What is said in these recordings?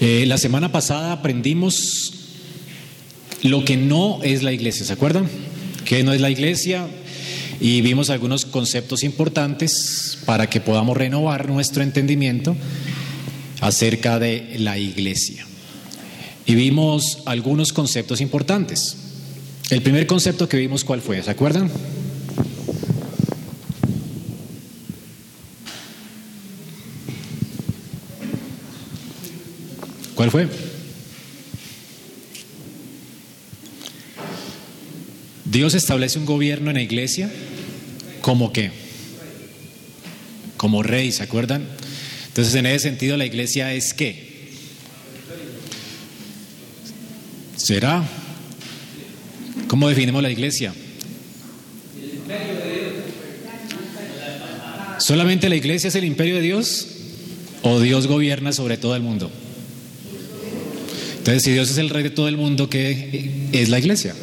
Eh, la semana pasada aprendimos lo que no es la iglesia, ¿se acuerdan? Que no es la iglesia y vimos algunos conceptos importantes para que podamos renovar nuestro entendimiento acerca de la iglesia. Y vimos algunos conceptos importantes. El primer concepto que vimos, ¿cuál fue? ¿Se acuerdan? ¿Cuál fue? Dios establece un gobierno en la iglesia como qué? Como rey, ¿se acuerdan? Entonces, en ese sentido, la iglesia es qué? ¿Será? ¿Cómo definimos la iglesia? ¿Solamente la iglesia es el imperio de Dios? ¿O Dios gobierna sobre todo el mundo? Entonces, si Dios es el rey de todo el mundo, ¿qué es la iglesia?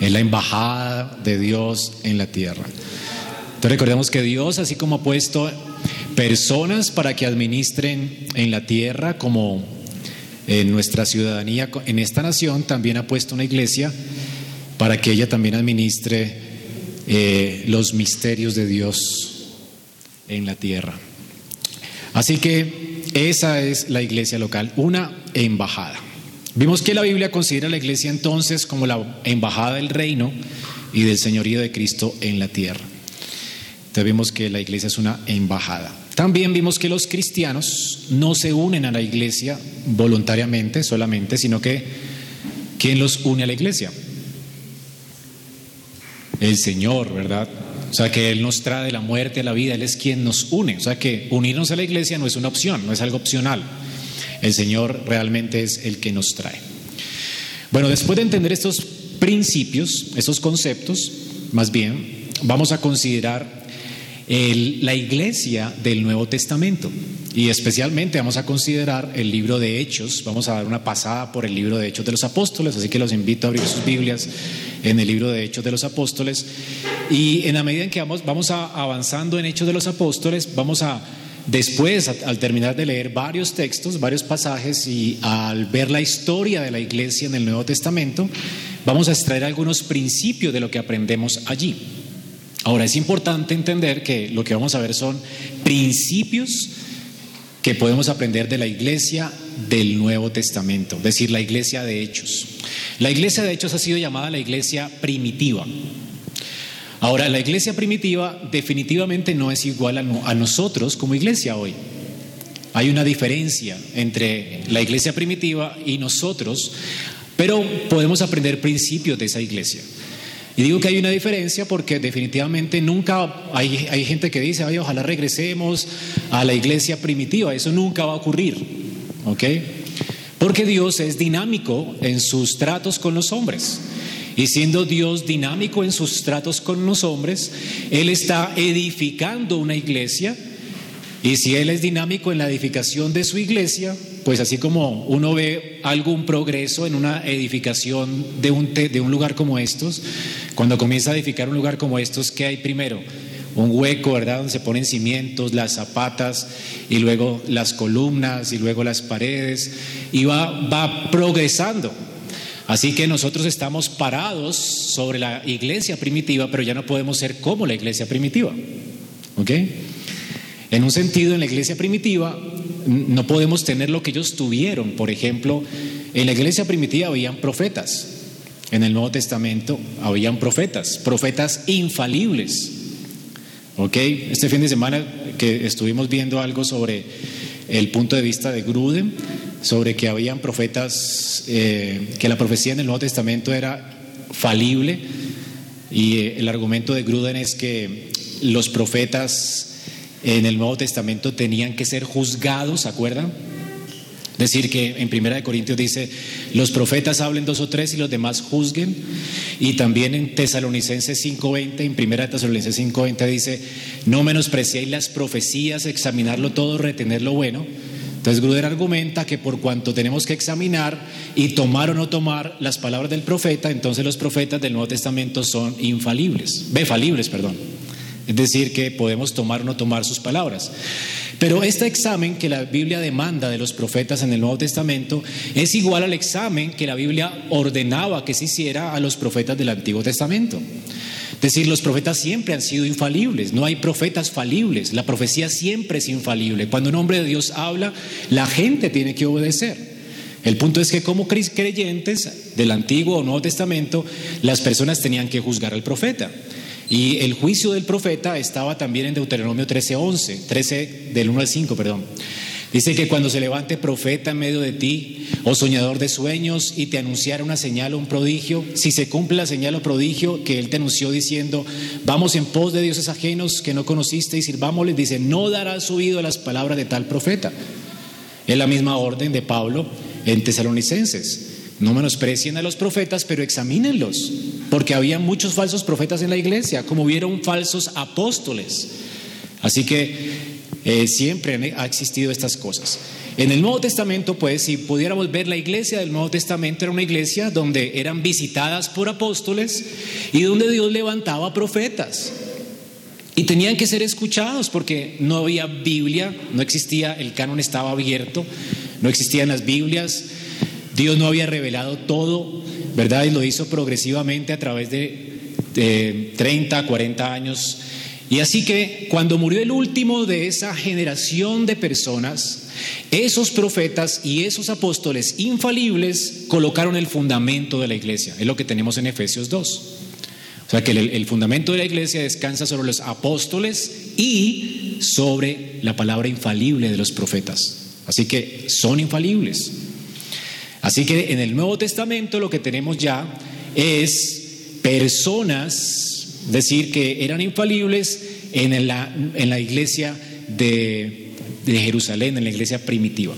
Es la embajada de Dios en la tierra. Entonces recordemos que Dios, así como ha puesto personas para que administren en la tierra, como en nuestra ciudadanía, en esta nación, también ha puesto una iglesia para que ella también administre eh, los misterios de Dios en la tierra. Así que esa es la iglesia local, una embajada. Vimos que la Biblia considera a la iglesia entonces como la embajada del reino y del señorío de Cristo en la tierra. Entonces vimos que la iglesia es una embajada. También vimos que los cristianos no se unen a la iglesia voluntariamente solamente, sino que ¿quién los une a la iglesia? El Señor, ¿verdad? O sea, que Él nos trae de la muerte a la vida, Él es quien nos une. O sea, que unirnos a la iglesia no es una opción, no es algo opcional. El Señor realmente es el que nos trae. Bueno, después de entender estos principios, estos conceptos, más bien, vamos a considerar la iglesia del Nuevo Testamento. Y especialmente vamos a considerar el libro de Hechos. Vamos a dar una pasada por el libro de Hechos de los Apóstoles, así que los invito a abrir sus Biblias en el libro de Hechos de los Apóstoles. Y en la medida en que vamos, vamos avanzando en Hechos de los Apóstoles, vamos a Después, al terminar de leer varios textos, varios pasajes y al ver la historia de la iglesia en el Nuevo Testamento, vamos a extraer algunos principios de lo que aprendemos allí. Ahora, es importante entender que lo que vamos a ver son principios que podemos aprender de la iglesia del Nuevo Testamento, es decir, la iglesia de Hechos. La iglesia de Hechos ha sido llamada la iglesia primitiva. Ahora, la iglesia primitiva definitivamente no es igual a, nosotros como iglesia hoy. Hay una diferencia entre la iglesia primitiva y nosotros, pero podemos aprender principios de esa iglesia. Y digo que hay una diferencia porque definitivamente nunca hay, hay gente que dice, Ay, ojalá regresemos a la iglesia primitiva. Eso nunca va a ocurrir. ¿Ok? Porque Dios es dinámico en sus tratos con los hombres. Y siendo Dios dinámico en sus tratos con los hombres, Él está edificando una iglesia. Y si Él es dinámico en la edificación de su iglesia, pues así como uno ve algún progreso en una edificación de un, de un lugar como estos, cuando comienza a edificar un lugar como estos, ¿qué hay primero? un hueco, ¿verdad? Donde se ponen cimientos, las zapatas y luego las columnas y luego las paredes y va, va progresando. Así que nosotros estamos parados sobre la iglesia primitiva, pero ya no podemos ser como la iglesia primitiva. ¿Ok? En un sentido, en la iglesia primitiva no podemos tener lo que ellos tuvieron. Por ejemplo, en la iglesia primitiva habían profetas. En el Nuevo Testamento habían profetas, profetas infalibles. ¿Ok? Este fin de semana que estuvimos viendo algo sobre el punto de vista de Gruden, sobre que habían profetas, eh, que la profecía en el Nuevo Testamento era falible y eh, el argumento de Gruden es que los profetas en el Nuevo Testamento tenían que ser juzgados, ¿se acuerdan? Decir que en Primera de Corintios dice, los profetas hablen dos o tres y los demás juzguen. Y también en Tesalonicenses 5.20, en Primera de Tesalonicenses 5.20 dice, no menospreciéis las profecías, examinarlo todo, retener lo bueno entonces Gruder argumenta que por cuanto tenemos que examinar y tomar o no tomar las palabras del profeta, entonces los profetas del Nuevo Testamento son infalibles, falibles, perdón. Es decir, que podemos tomar o no tomar sus palabras. Pero este examen que la Biblia demanda de los profetas en el Nuevo Testamento es igual al examen que la Biblia ordenaba que se hiciera a los profetas del Antiguo Testamento. Es decir, los profetas siempre han sido infalibles, no hay profetas falibles, la profecía siempre es infalible. Cuando un hombre de Dios habla, la gente tiene que obedecer. El punto es que como creyentes del Antiguo o Nuevo Testamento, las personas tenían que juzgar al profeta. Y el juicio del profeta estaba también en Deuteronomio 13:11, 13 del 1 al 5, perdón. Dice que cuando se levante profeta en medio de ti, o soñador de sueños, y te anunciara una señal o un prodigio, si se cumple la señal o prodigio que él te anunció diciendo, vamos en pos de dioses ajenos que no conociste y sirvámosles, dice, no darás oído a las palabras de tal profeta. Es la misma orden de Pablo en Tesalonicenses. No menosprecien a los profetas, pero examínenlos, porque había muchos falsos profetas en la iglesia, como hubieron falsos apóstoles. Así que eh, siempre ha existido estas cosas. En el Nuevo Testamento, pues, si pudiéramos ver la iglesia del Nuevo Testamento, era una iglesia donde eran visitadas por apóstoles y donde Dios levantaba profetas. Y tenían que ser escuchados porque no había Biblia, no existía, el canon estaba abierto, no existían las Biblias, Dios no había revelado todo, ¿verdad? Y lo hizo progresivamente a través de, 30, 40 años. Y así que cuando murió el último de esa generación de personas, esos profetas y esos apóstoles infalibles colocaron el fundamento de la iglesia. Es lo que tenemos en Efesios 2. O sea que el, el, fundamento de la iglesia descansa sobre los apóstoles y sobre la palabra infalible de los profetas. Así que son infalibles. Así que en el Nuevo Testamento lo que tenemos ya es personas, decir, que eran infalibles en la, en la iglesia de, de Jerusalén, en la iglesia primitiva.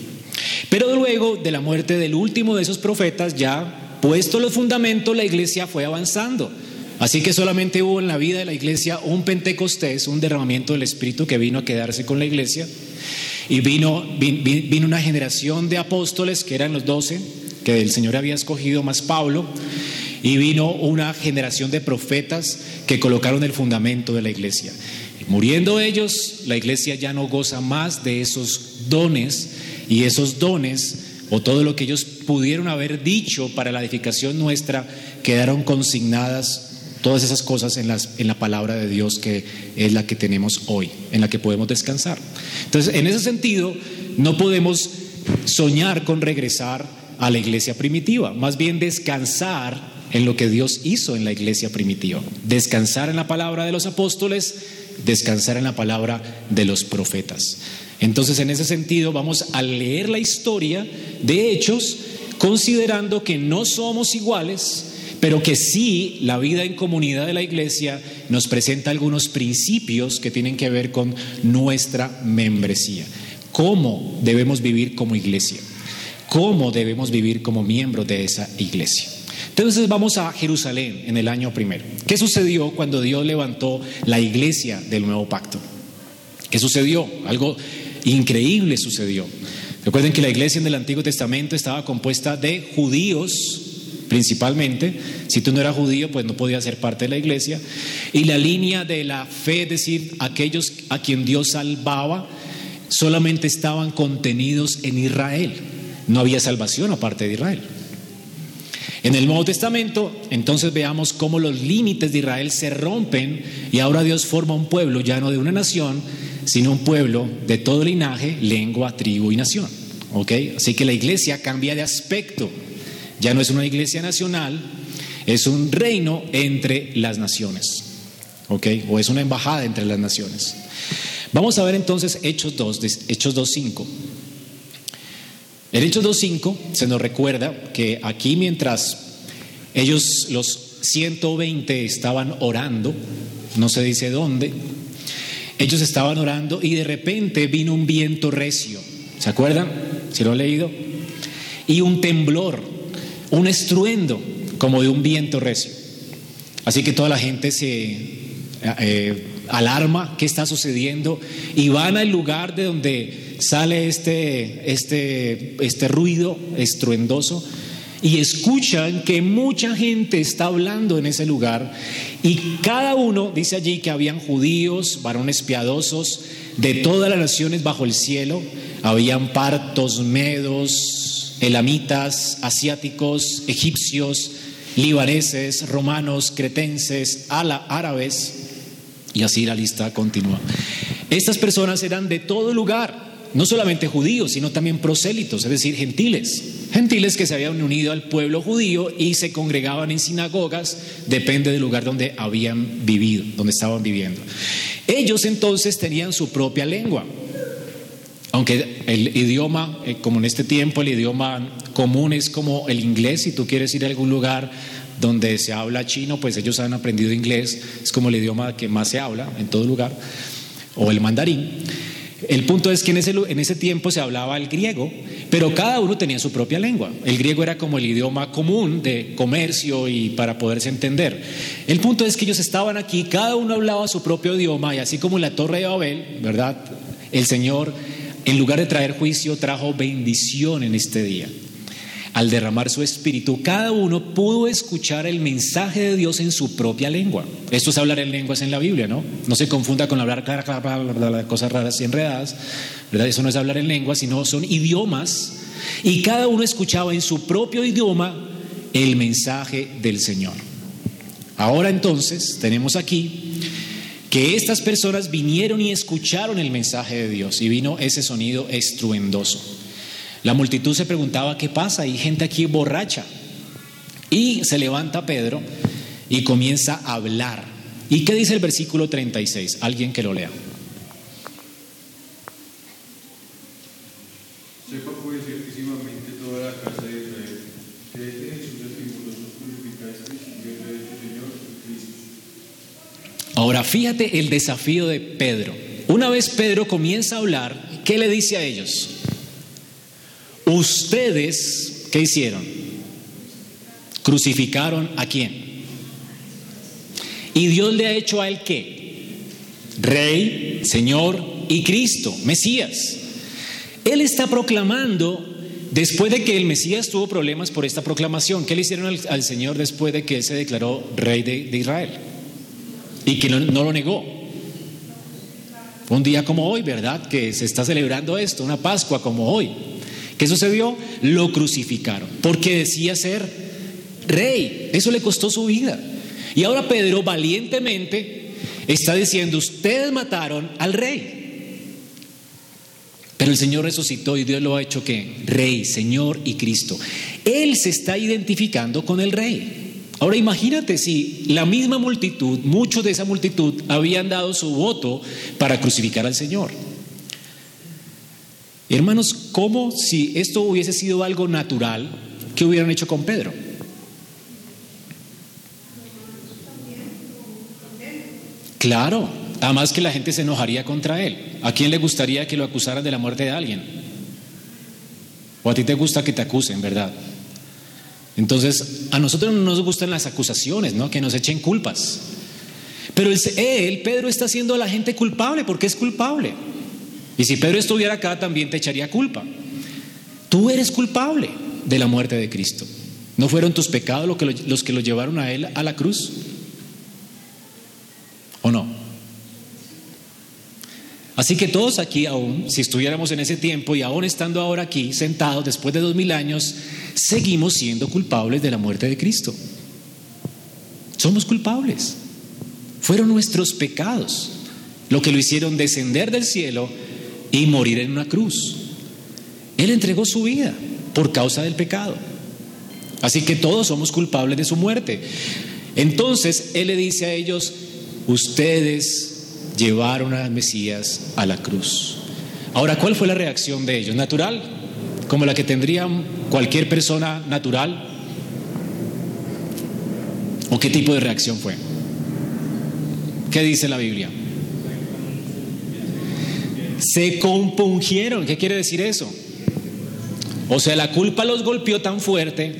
Pero luego de la muerte del último de esos profetas, ya puesto los fundamentos, la iglesia fue avanzando. Así que solamente hubo en la vida de la iglesia un Pentecostés, un derramamiento del Espíritu que vino a quedarse con la iglesia. Y vino, vino una generación de apóstoles, que eran los doce, que el Señor había escogido, más Pablo. Y vino una generación de profetas que colocaron el fundamento de la iglesia. Muriendo ellos, la iglesia ya no goza más de esos dones y esos dones o todo lo que ellos pudieron haber dicho para la edificación nuestra quedaron consignadas todas esas cosas en, en la palabra de Dios que es la que tenemos hoy, en la que podemos descansar. Entonces, en ese sentido, no podemos soñar con regresar a la iglesia primitiva, más bien descansar en lo que Dios hizo en la iglesia primitiva, descansar en la palabra de los apóstoles, descansar en la palabra de los profetas. Entonces, en ese sentido, vamos a leer la historia de hechos considerando que no somos iguales, pero que sí la vida en comunidad de la iglesia nos presenta algunos principios que tienen que ver con nuestra membresía. ¿Cómo debemos vivir como iglesia? ¿Cómo debemos vivir como miembros de esa iglesia? Entonces vamos a Jerusalén en el año primero. ¿Qué sucedió cuando Dios levantó la iglesia del nuevo pacto? ¿Qué sucedió? Algo increíble sucedió. Recuerden que la iglesia en el Antiguo Testamento estaba compuesta de judíos principalmente. Si tú no eras judío, pues no podías ser parte de la iglesia. Y la línea de la fe, es decir, aquellos a quien Dios salvaba, solamente estaban contenidos en Israel. No había salvación aparte de Israel. En el Nuevo Testamento, entonces veamos cómo los límites de Israel se rompen y ahora Dios forma un pueblo ya no de una nación, sino un pueblo de todo linaje, lengua, tribu y nación. ¿Ok? Así que la iglesia cambia de aspecto. Ya no es una iglesia nacional, es un reino entre las naciones. ¿Ok? O es una embajada entre las naciones. Vamos a ver entonces Hechos 2, Hechos 2.5. En Hechos 2.5 se nos recuerda que aquí mientras ellos, los 120, estaban orando, no se dice dónde, ellos estaban orando y de repente vino un viento recio. ¿Se acuerdan? ¿Si lo han leído? Y un temblor un estruendo como de un viento recio. Así que toda la gente se eh, alarma, ¿qué está sucediendo? Y van al lugar de donde sale este, este, este ruido estruendoso y escuchan que mucha gente está hablando en ese lugar y cada uno dice allí que habían judíos, varones piadosos de todas las naciones bajo el cielo, habían partos, medos, elamitas, asiáticos, egipcios, libaneses, romanos, cretenses, árabes y así la lista continúa. Estas personas eran de todo lugar no solamente judíos, sino también prosélitos, es decir, gentiles. Gentiles que se habían unido al pueblo judío y se congregaban en sinagogas, depende del lugar donde habían vivido, donde estaban viviendo. Ellos entonces tenían su propia lengua. Aunque el idioma, eh, como en este tiempo, el idioma común es como el inglés, si tú quieres ir a algún lugar donde se habla chino, pues ellos han aprendido inglés, es como el idioma que más se habla en todo lugar, o el mandarín. El punto es que en ese, en ese tiempo se hablaba el griego, pero cada uno tenía su propia lengua. El griego era como el idioma común de comercio y para poderse entender. El punto es que ellos estaban aquí, cada uno hablaba su propio idioma y así como la Torre de Babel, ¿verdad? El Señor, en lugar de traer juicio, trajo bendición en este día al derramar su espíritu, cada uno pudo escuchar el mensaje de Dios en su propia lengua. Esto es hablar en lenguas en la Biblia, ¿no? No se confunda con hablar cosas raras y enredadas, ¿verdad? Eso no es hablar en lenguas, sino son idiomas. Y cada uno escuchaba en su propio idioma el mensaje del Señor. Ahora entonces tenemos aquí que estas personas vinieron y escucharon el mensaje de Dios y vino ese sonido estruendoso. La multitud se preguntaba, ¿qué pasa? Hay gente aquí borracha. Y se levanta Pedro y comienza a hablar. ¿Y qué dice el versículo 36? Alguien que lo lea. Sepa pues ciertísimamente toda la casa de Israel que Jesús el que vosotros crucificasteis es el Señor Cristo. Ahora fíjate el desafío de Pedro. Una vez Pedro comienza a hablar, ¿qué le dice a ellos? Ustedes, ¿qué hicieron? Crucificaron a quién? Y Dios le ha hecho a él qué? Rey, Señor y Cristo, Mesías. Él está proclamando, después de que el Mesías tuvo problemas por esta proclamación, ¿qué le hicieron al, Señor después de que él se declaró rey de, Israel? Y que no, no lo negó. Un día como hoy, ¿verdad? Que se está celebrando esto, una Pascua como hoy. ¿Qué sucedió? Lo crucificaron porque decía ser rey. Eso le costó su vida. Y ahora Pedro valientemente está diciendo, ustedes mataron al rey. Pero el Señor resucitó y Dios lo ha hecho que rey, Señor y Cristo. Él se está identificando con el rey. Ahora imagínate si la misma multitud, muchos de esa multitud habían dado su voto para crucificar al Señor. Hermanos, ¿cómo si esto hubiese sido algo natural, qué hubieran hecho con Pedro? Claro, además que la gente se enojaría contra él. ¿A quién le gustaría que lo acusaran de la muerte de alguien? ¿O a ti te gusta que te acusen, verdad? Entonces, a nosotros no nos gustan las acusaciones, ¿no? Que nos echen culpas. Pero él, Pedro, está haciendo a la gente culpable porque es culpable. Y si Pedro estuviera acá, también te echaría culpa. Tú eres culpable de la muerte de Cristo. ¿No fueron tus pecados los que lo llevaron a Él a la cruz? ¿O no? Así que todos aquí aún, si estuviéramos en ese tiempo y aún estando ahora aquí sentados después de dos mil años, seguimos siendo culpables de la muerte de Cristo. Somos culpables. Fueron nuestros pecados lo que lo hicieron descender del cielo y morir en una cruz. Él entregó su vida por causa del pecado. Así que todos somos culpables de su muerte. Entonces Él le dice a ellos, ustedes llevaron al Mesías a la cruz. Ahora, ¿cuál fue la reacción de ellos? ¿Natural? ¿Como la que tendría cualquier persona natural? ¿O qué tipo de reacción fue? ¿Qué dice la Biblia? Se compungieron. ¿Qué quiere decir eso? O sea, la culpa los golpeó tan fuerte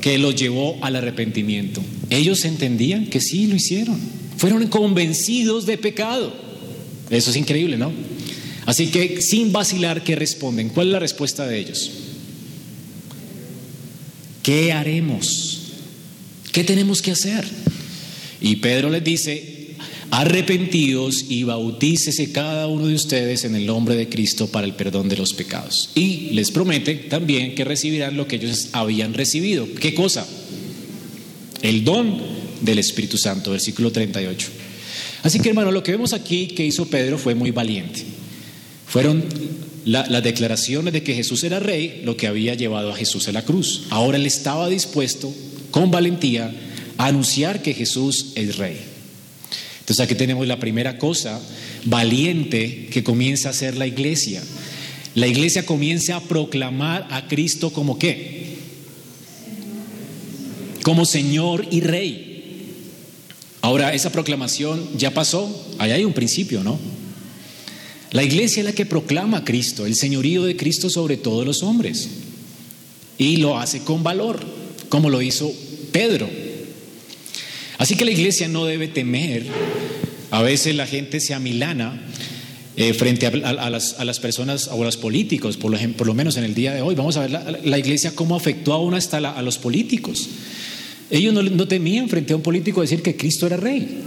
que los llevó al arrepentimiento. Ellos entendían que sí lo hicieron. Fueron convencidos de pecado. Eso es increíble, ¿no? Así que sin vacilar, ¿qué responden? ¿Cuál es la respuesta de ellos? ¿qué haremos? ¿Qué tenemos que hacer? Y Pedro les dice, arrepentidos y bautícese cada uno de ustedes en el nombre de Cristo para el perdón de los pecados. Y les promete también que recibirán lo que ellos habían recibido. ¿Qué cosa? El don del Espíritu Santo, versículo 38. Así que hermano, lo que vemos aquí que hizo Pedro fue muy valiente. Fueron las declaraciones de que Jesús era rey lo que había llevado a Jesús a la cruz. Ahora él estaba dispuesto con valentía a anunciar que Jesús es rey. Entonces aquí tenemos la primera cosa valiente que comienza a hacer la iglesia. La iglesia comienza a proclamar a Cristo como qué? Como Señor y Rey. Ahora, esa proclamación ya pasó, ahí hay un principio, ¿no? La iglesia es la que proclama a Cristo, el señorío de Cristo sobre todos los hombres. Y lo hace con valor, como lo hizo Pedro. Así que la iglesia no debe temer. A veces la gente se amilana eh, frente a, las, personas o a los políticos, por lo, por lo, menos en el día de hoy. Vamos a ver la, iglesia cómo afectó aún hasta a los políticos. Ellos no, temían frente a un político decir que Cristo era rey,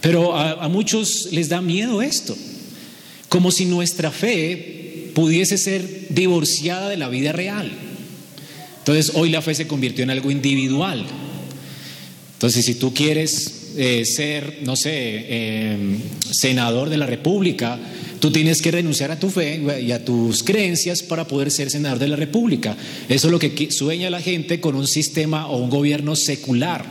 pero a, muchos les da miedo esto, como si nuestra fe pudiese ser divorciada de la vida real. Entonces hoy la fe se convirtió en algo individual. Entonces si tú quieres eh, ser, no sé, eh, senador de la República, Tú tienes que renunciar a tu fe y a tus creencias para poder ser senador de la República. Eso es lo que sueña la gente con un sistema o un gobierno secular.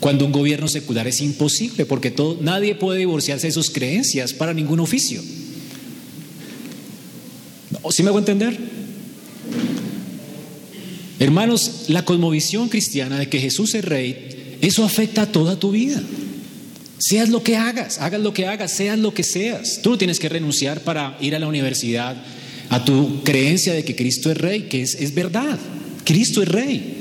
Cuando un gobierno secular es imposible, porque todo, nadie puede divorciarse de sus creencias para ningún oficio. ¿Sí me hago entender? Hermanos, la cosmovisión cristiana de que Jesús es rey, eso afecta a toda tu vida. Seas lo que hagas, hagas lo que hagas, seas lo que seas. Tú no tienes que renunciar para ir a la universidad a tu creencia de que Cristo es rey, que es, es verdad. Cristo es rey.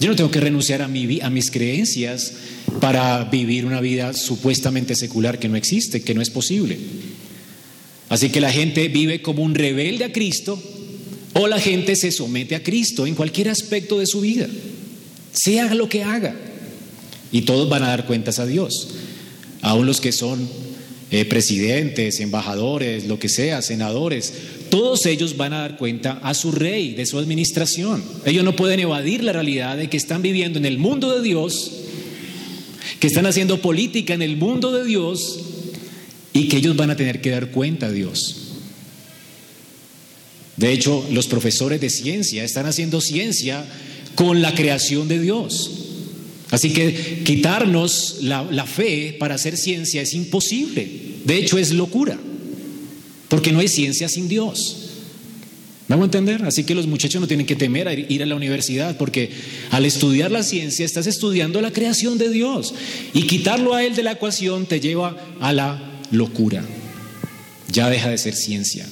Yo no tengo que renunciar a, mi, a mis creencias para vivir una vida supuestamente secular que no existe, que no es posible. Así que la gente vive como un rebelde a Cristo o la gente se somete a Cristo en cualquier aspecto de su vida, sea lo que haga. Y todos van a dar cuentas a Dios. Aún los que son eh, presidentes, embajadores, lo que sea, senadores, todos ellos van a dar cuenta a su rey, de su administración. Ellos no pueden evadir la realidad de que están viviendo en el mundo de Dios, que están haciendo política en el mundo de Dios y que ellos van a tener que dar cuenta a Dios. De hecho, los profesores de ciencia están haciendo ciencia con la creación de Dios. Así que quitarnos la, fe para hacer ciencia es imposible. De hecho, es locura. Porque no hay ciencia sin Dios. ¿Me hago entender? Así que los muchachos no tienen que temer a ir a la universidad, porque al estudiar la ciencia estás estudiando la creación de Dios. Y quitarlo a Él de la ecuación te lleva a la locura. Ya deja de ser ciencia.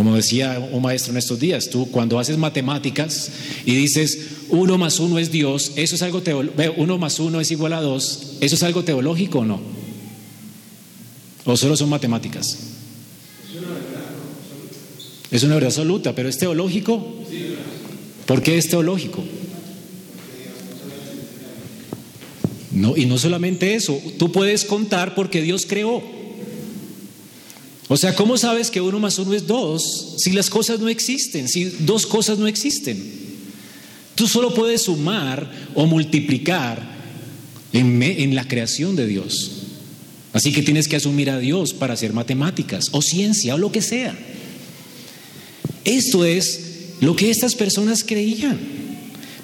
Como decía un maestro en estos días, tú cuando haces matemáticas y dices uno más uno es Dios, eso es algo teológico, uno más uno es igual a dos, ¿eso es algo teológico o no? ¿O solo son matemáticas? Es una verdad absoluta, pero ¿es teológico? ¿Por qué es teológico? No, y no solamente eso, tú puedes contar porque Dios creó. O sea, ¿cómo sabes que uno más uno es dos si las cosas no existen, si dos cosas no existen? Tú solo puedes sumar o multiplicar en, la creación de Dios. Así que tienes que asumir a Dios para hacer matemáticas o ciencia o lo que sea. Esto es lo que estas personas creían.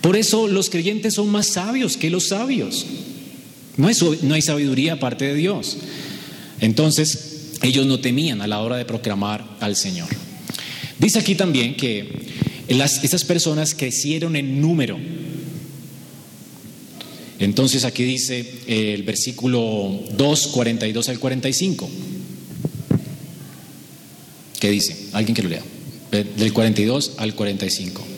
Por eso los creyentes son más sabios que los sabios. No hay, no hay sabiduría aparte de Dios. Entonces, ellos no temían a la hora de proclamar al Señor. Dice aquí también que las, esas personas crecieron en número. Entonces aquí dice el versículo 2, 42 al 45. ¿Qué dice? Alguien que lo lea. Del 42 al 45.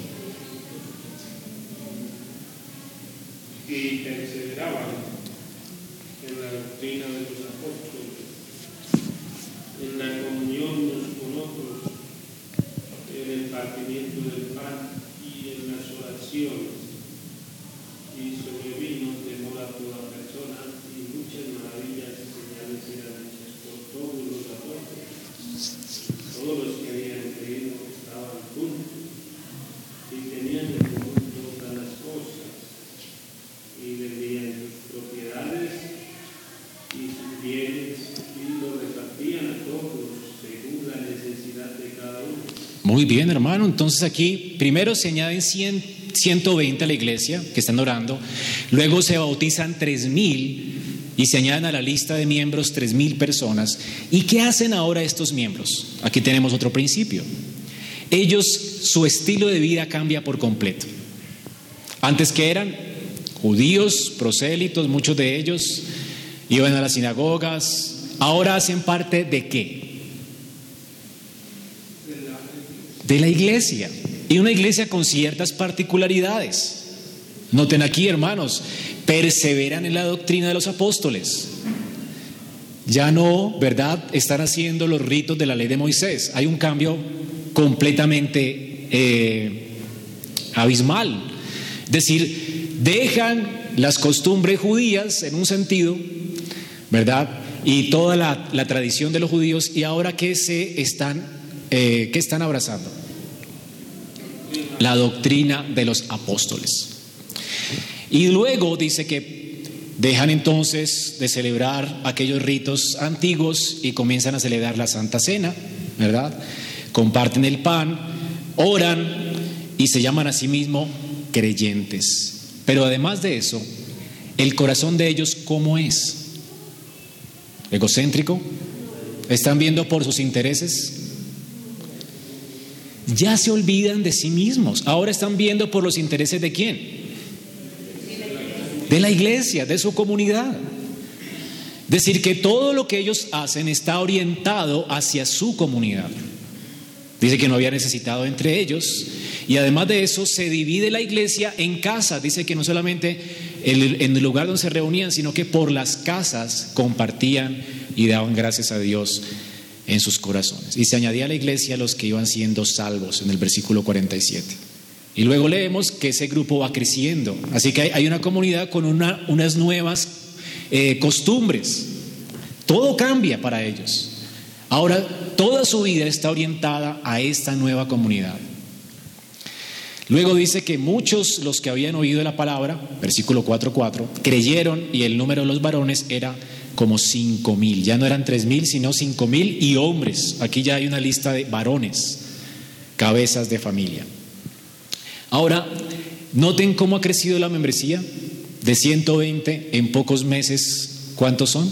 Entonces aquí primero se añaden 100, 120 a la iglesia que están orando. Luego se bautizan 3000 y se añaden a la lista de miembros 3000 personas. ¿Y qué hacen ahora estos miembros? Aquí tenemos otro principio. Ellos, su estilo de vida cambia por completo. Antes que eran judíos, prosélitos, muchos de ellos iban a las sinagogas. Ahora hacen parte de qué? De la iglesia y una iglesia con ciertas particularidades. Noten aquí, hermanos, perseveran en la doctrina de los apóstoles. Ya no, ¿verdad? Están haciendo los ritos de la ley de Moisés. Hay un cambio completamente eh, abismal. Es decir, dejan las costumbres judías en un sentido, ¿verdad? Y toda la, tradición de los judíos y ahora que se están, eh, ¿qué están abrazando? La doctrina de los apóstoles. Y luego dice que dejan entonces de celebrar aquellos ritos antiguos y comienzan a celebrar la Santa Cena, ¿verdad? Comparten el pan, oran y se llaman a sí mismos creyentes. Pero además de eso, el corazón de ellos, ¿cómo es? ¿Egocéntrico? ¿Están viendo por sus intereses? Ya se olvidan de sí mismos. Ahora están viendo por los intereses de quién? De la iglesia, de su comunidad. Decir que todo lo que ellos hacen está orientado hacia su comunidad. Dice que no había necesitado entre ellos. Y además de eso, se divide la iglesia en casas. Dice que no solamente en el lugar donde se reunían, sino que por las casas compartían y daban gracias a Dios en sus corazones. Y se añadía a la iglesia los que iban siendo salvos en el versículo 47. Y luego leemos que ese grupo va creciendo. Así que hay una comunidad con unas nuevas eh, costumbres. Todo cambia para ellos. Ahora, toda su vida está orientada a esta nueva comunidad. Luego dice que muchos, los que habían oído la palabra, versículo 4.4, creyeron y el número de los varones era como cinco mil. Ya no eran tres mil, sino cinco mil y hombres. Aquí ya hay una lista de varones, cabezas de familia. Ahora, noten cómo ha crecido la membresía. De 120 en pocos meses, ¿cuántos son?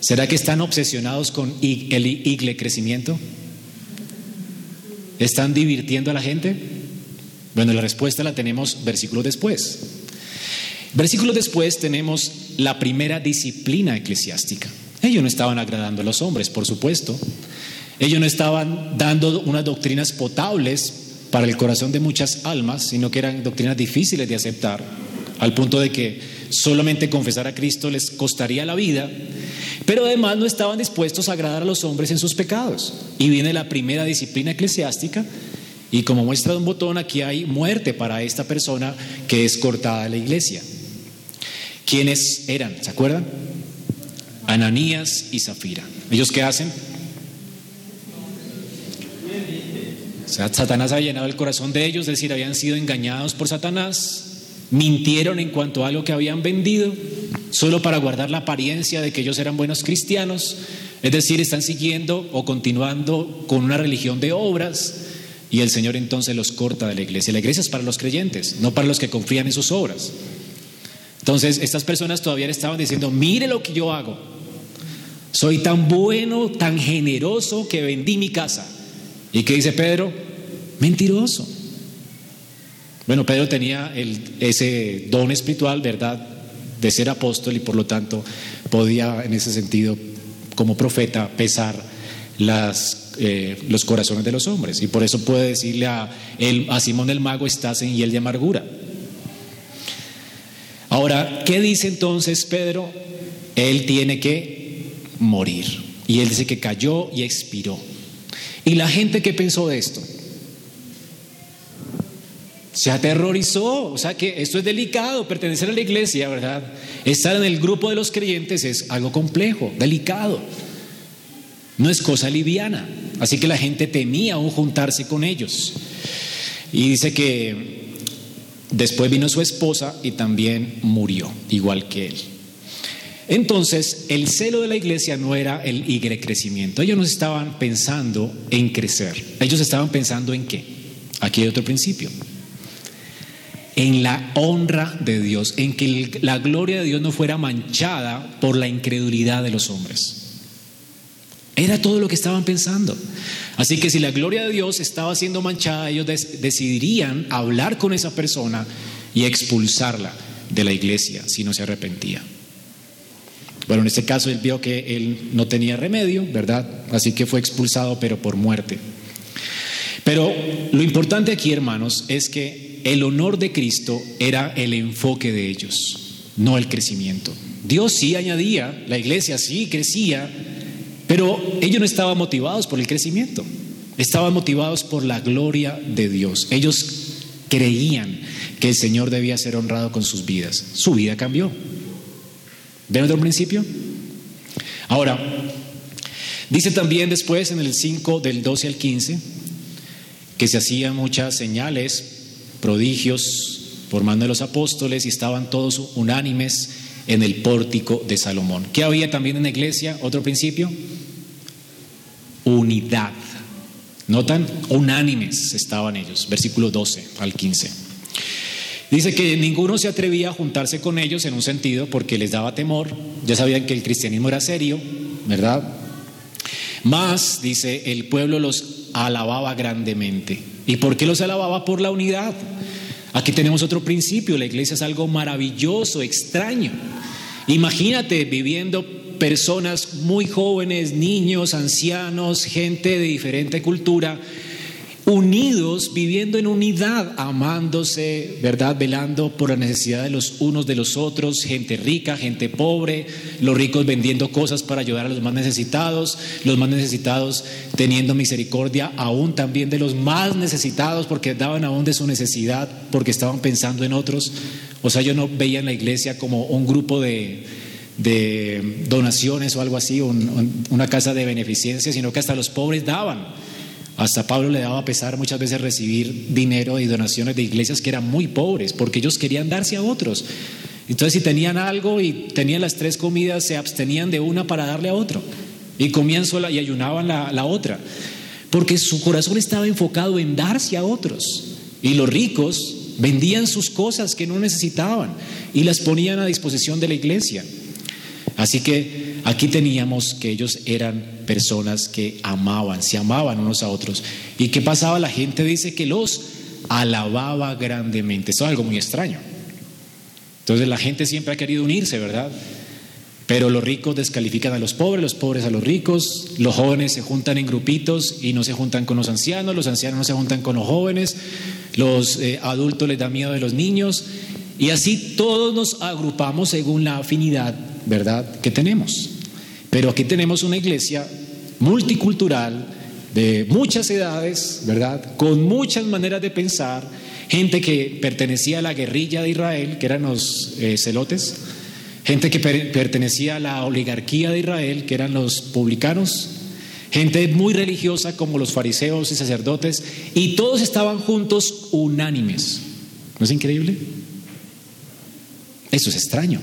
¿Será que están obsesionados con el crecimiento? ¿Están divirtiendo a la gente? Bueno, la respuesta la tenemos versículos después. Versículos después tenemos la primera disciplina eclesiástica. Ellos no estaban agradando a los hombres, por supuesto. Ellos no estaban dando unas doctrinas potables para el corazón de muchas almas, sino que eran doctrinas difíciles de aceptar, al punto de que solamente confesar a Cristo les costaría la vida, pero además no estaban dispuestos a agradar a los hombres en sus pecados. Y viene la primera disciplina eclesiástica, y como muestra de un botón, aquí hay muerte para esta persona que es cortada de la iglesia. ¿Quiénes eran? ¿Se acuerdan? Ananías y Zafira. ¿Ellos qué hacen? Satanás ha llenado el corazón de ellos, es decir, habían sido engañados por Satanás, mintieron en cuanto a algo que habían vendido, solo para guardar la apariencia de que ellos eran buenos cristianos, es decir, están siguiendo o continuando con una religión de obras, y el Señor entonces los corta de la iglesia. La iglesia es para los creyentes, no para los que confían en sus obras. Entonces, estas personas todavía estaban diciendo, mire lo que yo hago. Soy tan bueno, tan generoso que vendí mi casa. ¿Y qué dice Pedro? Mentiroso. Bueno, Pedro tenía ese don espiritual, ¿verdad? De ser apóstol y por lo tanto podía en ese sentido, como profeta, pesar las, eh, los corazones de los hombres. Y por eso puede decirle a, a Simón el mago, estás en hiel de amargura. Ahora, ¿qué dice entonces Pedro? Él tiene que morir. Y él dice que cayó y expiró. ¿Y la gente qué pensó de esto? Se aterrorizó, o sea que esto es delicado, pertenecer a la iglesia, ¿verdad? Estar en el grupo de los creyentes es algo complejo, delicado. No es cosa liviana. así que la gente temía aún juntarse con ellos. Y dice que después vino su esposa y también murió, igual que él. Entonces, el celo de la iglesia no era el y crecimiento. Ellos no estaban pensando en crecer. Ellos estaban pensando en qué. Aquí hay otro principio. En la honra de Dios, en que la gloria de Dios no fuera manchada por la incredulidad de los hombres. Era todo lo que estaban pensando. Así que si la gloria de Dios estaba siendo manchada, ellos decidirían hablar con esa persona y expulsarla de la iglesia si no se arrepentía. Bueno, en este caso él vio que él no tenía remedio, ¿verdad? Así que fue expulsado, pero por muerte. Pero lo importante aquí, hermanos, es que el honor de Cristo era el enfoque de ellos, no el crecimiento. Dios sí añadía, la iglesia sí crecía, pero ellos no estaban motivados por el crecimiento, estaban motivados por la gloria de Dios. Ellos creían que el Señor debía ser honrado con sus vidas. Su vida cambió. ¿Ven otro principio? Ahora, dice también después en el 5 del 12 al 15 que se hacían muchas señales, prodigios por mano de los apóstoles y estaban todos unánimes en el pórtico de Salomón. ¿Qué había también en la iglesia? Otro principio. Unidad. ¿Notan? Unánimes estaban ellos. Versículo 12 al 15. Dice que ninguno se atrevía a juntarse con ellos en un sentido porque les daba temor, ya sabían que el cristianismo era serio, ¿verdad? Más, dice, el pueblo los alababa grandemente. ¿Y por qué los alababa? Por la unidad. Aquí tenemos otro principio, la iglesia es algo maravilloso, extraño. Imagínate viviendo personas muy jóvenes, niños, ancianos, gente de diferente cultura, unidos, viviendo en unidad, amándose, ¿verdad? Velando por la necesidad de los unos de los otros, gente rica, gente pobre, los ricos vendiendo cosas para ayudar a los más necesitados, los más necesitados teniendo misericordia aún también de los más necesitados porque daban aún de su necesidad, porque estaban pensando en otros. O sea, yo no veía en la iglesia como un grupo de, donaciones o algo así, una casa de beneficencia, sino que hasta los pobres daban. Hasta Pablo le daba pesar muchas veces recibir dinero y donaciones de iglesias que eran muy pobres, porque ellos querían darse a otros. Entonces si tenían algo y tenían las tres comidas, se abstenían de una para darle a otro. Y comían sola y ayunaban la, la otra. Porque su corazón estaba enfocado en darse a otros. Y los ricos vendían sus cosas que no necesitaban y las ponían a disposición de la iglesia. Así que aquí teníamos que ellos eran personas que amaban, se amaban unos a otros. ¿Y qué pasaba? La gente dice que los alababa grandemente. Eso es algo muy extraño. Entonces la gente siempre ha querido unirse, ¿verdad? Pero los ricos descalifican a los pobres, los pobres a los ricos, los jóvenes se juntan en grupitos y no se juntan con los ancianos, los ancianos no se juntan con los jóvenes, los eh, adultos les da miedo de los niños y así todos nos agrupamos según la afinidad, ¿verdad?, que tenemos. Pero aquí tenemos una iglesia multicultural, de muchas edades, ¿verdad? Con muchas maneras de pensar, gente que pertenecía a la guerrilla de Israel, que eran los eh, celotes, gente que pertenecía a la oligarquía de Israel, que eran los publicanos, gente muy religiosa como los fariseos y sacerdotes, y todos estaban juntos unánimes. ¿No es increíble? Eso es extraño.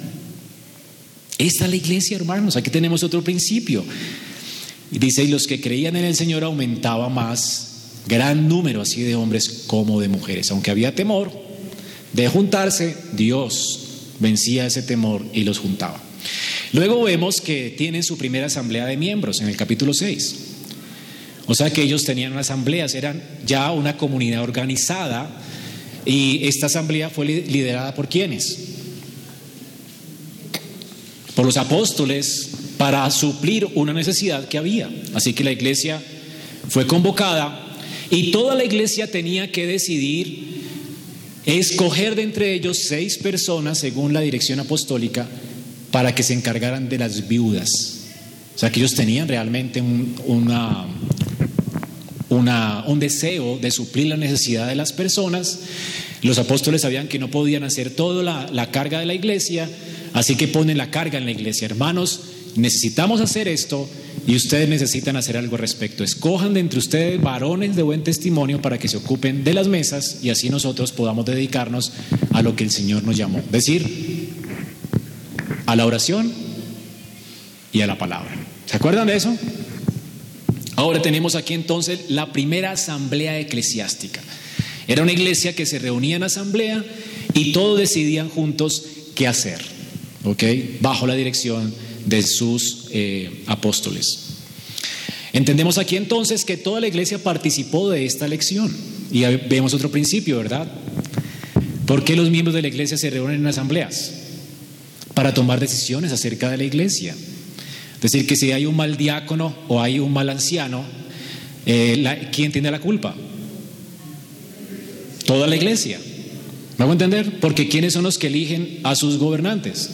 Esta es la iglesia, hermanos. Aquí tenemos otro principio. Dice, y los que creían en el Señor aumentaba más, gran número así de hombres como de mujeres. Aunque había temor de juntarse, Dios vencía ese temor y los juntaba. Luego vemos que tienen su primera asamblea de miembros en el capítulo 6. O sea que ellos tenían asambleas, eran ya una comunidad organizada y esta asamblea fue liderada por quienes? por los apóstoles para suplir una necesidad que había. Así que la iglesia fue convocada y toda la iglesia tenía que decidir escoger de entre ellos seis personas según la dirección apostólica para que se encargaran de las viudas. O sea que ellos tenían realmente un, un deseo de suplir la necesidad de las personas. Los apóstoles sabían que no podían hacer toda la, la carga de la iglesia, Así que ponen la carga en la iglesia. Hermanos, necesitamos hacer esto y ustedes necesitan hacer algo al respecto. Escojan de entre ustedes varones de buen testimonio para que se ocupen de las mesas y así nosotros podamos dedicarnos a lo que el Señor nos llamó. Decir, a la oración y a la palabra. ¿Se acuerdan de eso? Ahora tenemos aquí entonces la primera asamblea eclesiástica. Era una iglesia que se reunía en asamblea y todos decidían juntos qué hacer, ¿ok? Bajo la dirección de sus eh, apóstoles. Entendemos aquí entonces que toda la iglesia participó de esta lección. Y vemos otro principio, ¿verdad? ¿Por qué los miembros de la iglesia se reúnen en asambleas? Para tomar decisiones acerca de la iglesia. Es decir, que si hay un mal diácono o hay un mal anciano, eh, ¿quién tiene la culpa? Toda la iglesia. ¿Me hago entender? Porque ¿quiénes son los que eligen a sus gobernantes?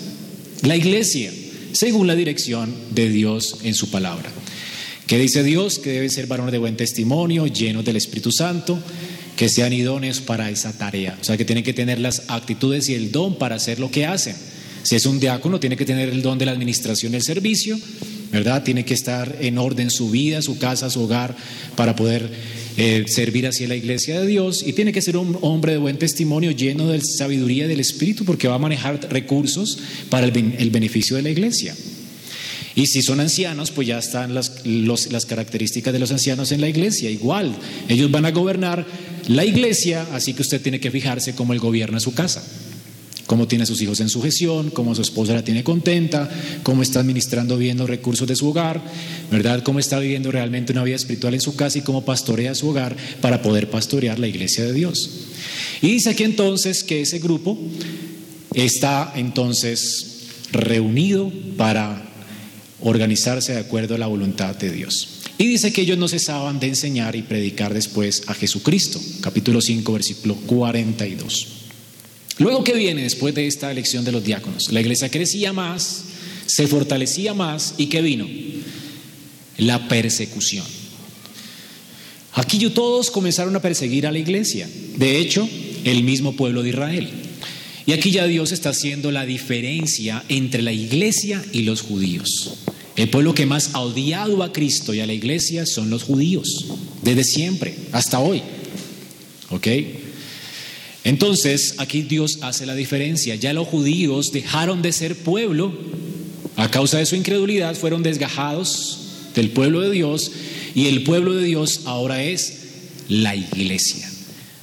La iglesia según la dirección de Dios en su palabra. ¿Qué dice Dios? Que deben ser varones de buen testimonio, llenos del Espíritu Santo, que sean idóneos para esa tarea. O sea, que tienen que tener las actitudes y el don para hacer lo que hacen. Si es un diácono, tiene que tener el don de la administración del servicio, ¿verdad? Tiene que estar en orden su vida, su casa, su hogar, para poder eh, servir hacia la iglesia de Dios y tiene que ser un hombre de buen testimonio lleno de sabiduría del Espíritu porque va a manejar recursos para el, beneficio de la iglesia. Y si son ancianos, pues ya están las, las características de los ancianos en la iglesia. Igual, ellos van a gobernar la iglesia, así que usted tiene que fijarse cómo él gobierna su casa cómo tiene a sus hijos en sujeción, cómo su esposa la tiene contenta, cómo está administrando bien los recursos de su hogar, ¿verdad? Cómo está viviendo realmente una vida espiritual en su casa y cómo pastorea su hogar para poder pastorear la iglesia de Dios. Y dice aquí entonces que ese grupo está entonces reunido para organizarse de acuerdo a la voluntad de Dios. Y dice que ellos no cesaban de enseñar y predicar después a Jesucristo. Capítulo 5, versículo 42. Luego, ¿qué viene después de esta elección de los diáconos? La iglesia crecía más, se fortalecía más y ¿qué vino? La persecución. Aquí todos comenzaron a perseguir a la iglesia. De hecho, el mismo pueblo de Israel. Y aquí ya Dios está haciendo la diferencia entre la iglesia y los judíos. El pueblo que más ha odiado a Cristo y a la iglesia son los judíos, desde siempre, hasta hoy. ¿Ok? Entonces, aquí Dios hace la diferencia. Ya los judíos dejaron de ser pueblo a causa de su incredulidad, fueron desgajados del pueblo de Dios y el pueblo de Dios ahora es la iglesia.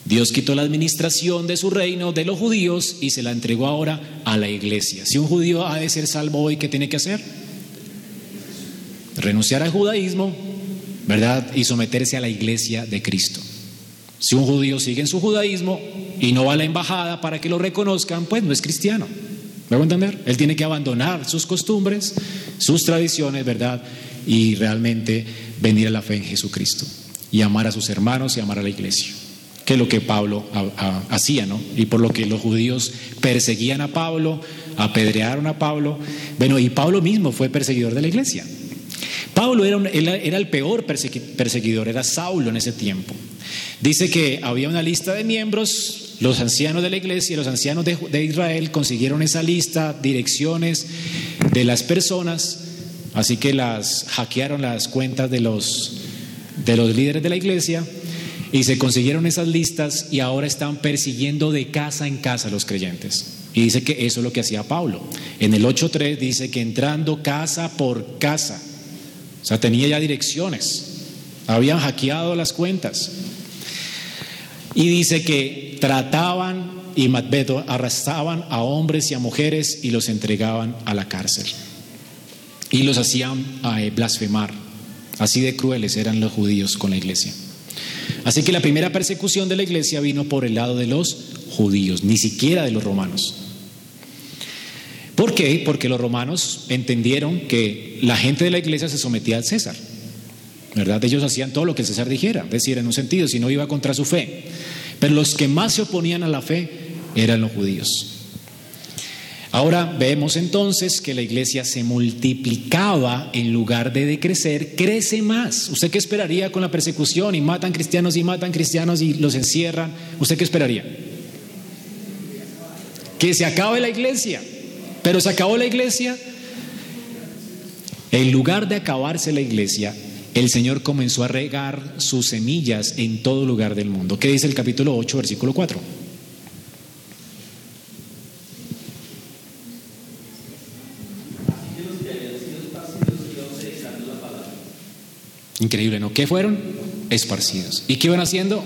Dios quitó la administración de su reino de los judíos y se la entregó ahora a la iglesia. Si un judío ha de ser salvo hoy, ¿qué tiene que hacer? Renunciar al judaísmo, ¿verdad? Y someterse a la iglesia de Cristo. Si un judío sigue en su judaísmo y no va a la embajada para que lo reconozcan, pues no es cristiano. ¿Me a entender? Él tiene que abandonar sus costumbres, sus tradiciones, ¿verdad? Y realmente venir a la fe en Jesucristo y amar a sus hermanos y amar a la iglesia, que es lo que Pablo hacía, ¿no? Y por lo que los judíos perseguían a Pablo, apedrearon a Pablo. Bueno, y Pablo mismo fue perseguidor de la iglesia. Pablo era, el peor perseguidor, era Saulo en ese tiempo. Dice que había una lista de miembros, los ancianos de la iglesia, los ancianos de, Israel consiguieron esa lista, direcciones de las personas, así que las hackearon las cuentas de los, de los líderes de la iglesia y se consiguieron esas listas y ahora están persiguiendo de casa en casa a los creyentes. Y dice que eso es lo que hacía Pablo. En el 8.3 dice que entrando casa por casa, o sea, tenía ya direcciones, habían hackeado las cuentas. Y dice que trataban y Matbeto arrastraban a hombres y a mujeres y los entregaban a la cárcel. Y los hacían eh, blasfemar. Así de crueles eran los judíos con la iglesia. Así que la primera persecución de la iglesia vino por el lado de los judíos, ni siquiera de los romanos. ¿Por qué? Porque los romanos entendieron que la gente de la iglesia se sometía al César. ¿verdad? Ellos hacían todo lo que César dijera, es decir, en un sentido, si no iba contra su fe. Pero los que más se oponían a la fe eran los judíos. Ahora vemos entonces que la iglesia se multiplicaba en lugar de decrecer, crece más. ¿Usted qué esperaría con la persecución? Y matan cristianos y matan cristianos y los encierran. ¿Usted qué esperaría? Que se acabe la iglesia. Pero se acabó la iglesia En lugar de acabarse la iglesia, el Señor comenzó a regar sus semillas en todo lugar del mundo. ¿Qué dice el capítulo 8, versículo 4? Increíble, ¿no? ¿Qué fueron? Esparcidos. ¿Y qué iban haciendo?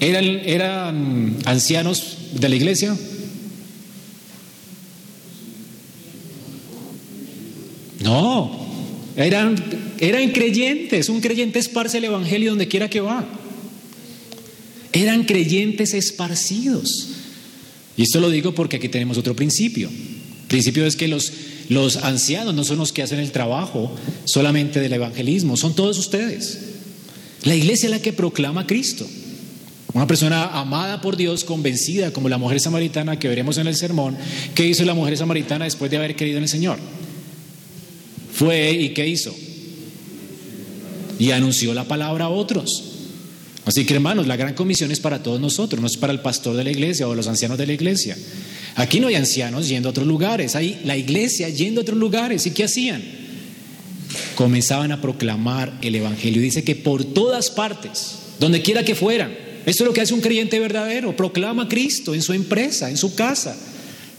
¿Eran, eran ancianos de la iglesia? No, eran, eran creyentes. Un creyente esparce el evangelio donde quiera que va. Eran creyentes esparcidos. Y esto lo digo porque aquí tenemos otro principio. El principio es que los, los ancianos no son los que hacen el trabajo solamente del evangelismo, son todos ustedes. La iglesia es la que proclama a Cristo. Una persona amada por Dios, convencida, como la mujer samaritana que veremos en el sermón. ¿Qué hizo la mujer samaritana después de haber creído en el Señor? Fue y ¿qué hizo? Y anunció la palabra a otros. Así que hermanos, la gran comisión es para todos nosotros, no es para el pastor de la iglesia o los ancianos de la iglesia. Aquí no hay ancianos yendo a otros lugares, hay la iglesia yendo a otros lugares. ¿Y qué hacían? Comenzaban a proclamar el Evangelio. Dice que por todas partes, donde quiera que fueran, esto es lo que hace un creyente verdadero, proclama a Cristo en su empresa, en su casa.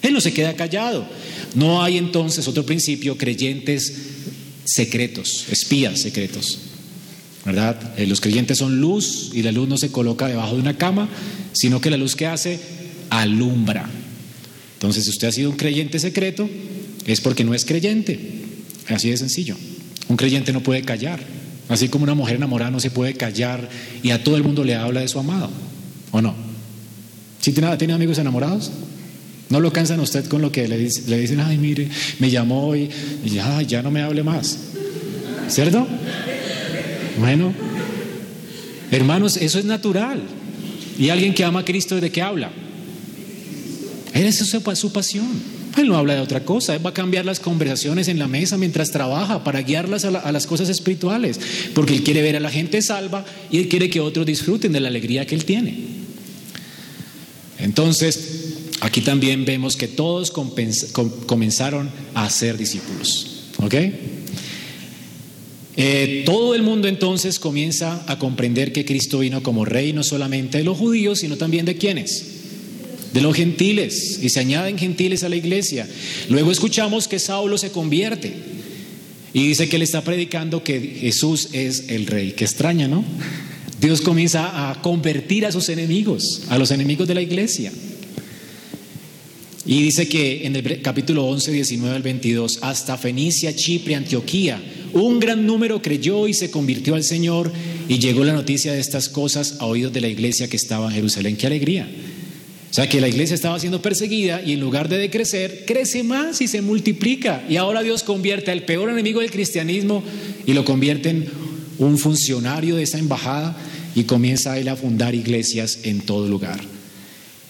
Él no se queda callado. No hay entonces otro principio, creyentes secretos, espías secretos. ¿Verdad? Eh, los creyentes son luz y la luz no se coloca debajo de una cama, sino que la luz que hace alumbra. Entonces, si usted ha sido un creyente secreto, es porque no es creyente. Así de sencillo. Un creyente no puede callar. Así como una mujer enamorada no se puede callar y a todo el mundo le habla de su amado. ¿O no? ¿Sí tiene, tiene amigos enamorados? ¿No lo cansan usted con lo que le, le dicen, ay, mire, me llamó y, y ya, ya no me hable más? ¿Cierto? Bueno, hermanos, eso es natural. ¿Y alguien que ama a Cristo de qué habla? Esa es su pasión. Él no habla de otra cosa, él va a cambiar las conversaciones en la mesa mientras trabaja para guiarlas a, a, las cosas espirituales, porque él quiere ver a la gente salva y él quiere que otros disfruten de la alegría que él tiene. Entonces, aquí también vemos que todos comenzaron a ser discípulos. ¿Ok? Eh, todo el mundo entonces comienza a comprender que Cristo vino como rey no solamente de los judíos, sino también de quienes de los gentiles y se añaden gentiles a la iglesia. Luego escuchamos que Saulo se convierte y dice que él está predicando que Jesús es el rey. Qué extraña, ¿no? Dios comienza a convertir a sus enemigos, a los enemigos de la iglesia. Y dice que en el capítulo 11, 19 al 22, hasta Fenicia, Chipre, Antioquía, un gran número creyó y se convirtió al Señor y llegó la noticia de estas cosas a oídos de la iglesia que estaba en Jerusalén. ¡Qué alegría! O sea que la iglesia estaba siendo perseguida y en lugar de decrecer, crece más y se multiplica. Y ahora Dios convierte al peor enemigo del cristianismo y lo convierte en un funcionario de esa embajada y comienza él a fundar iglesias en todo lugar.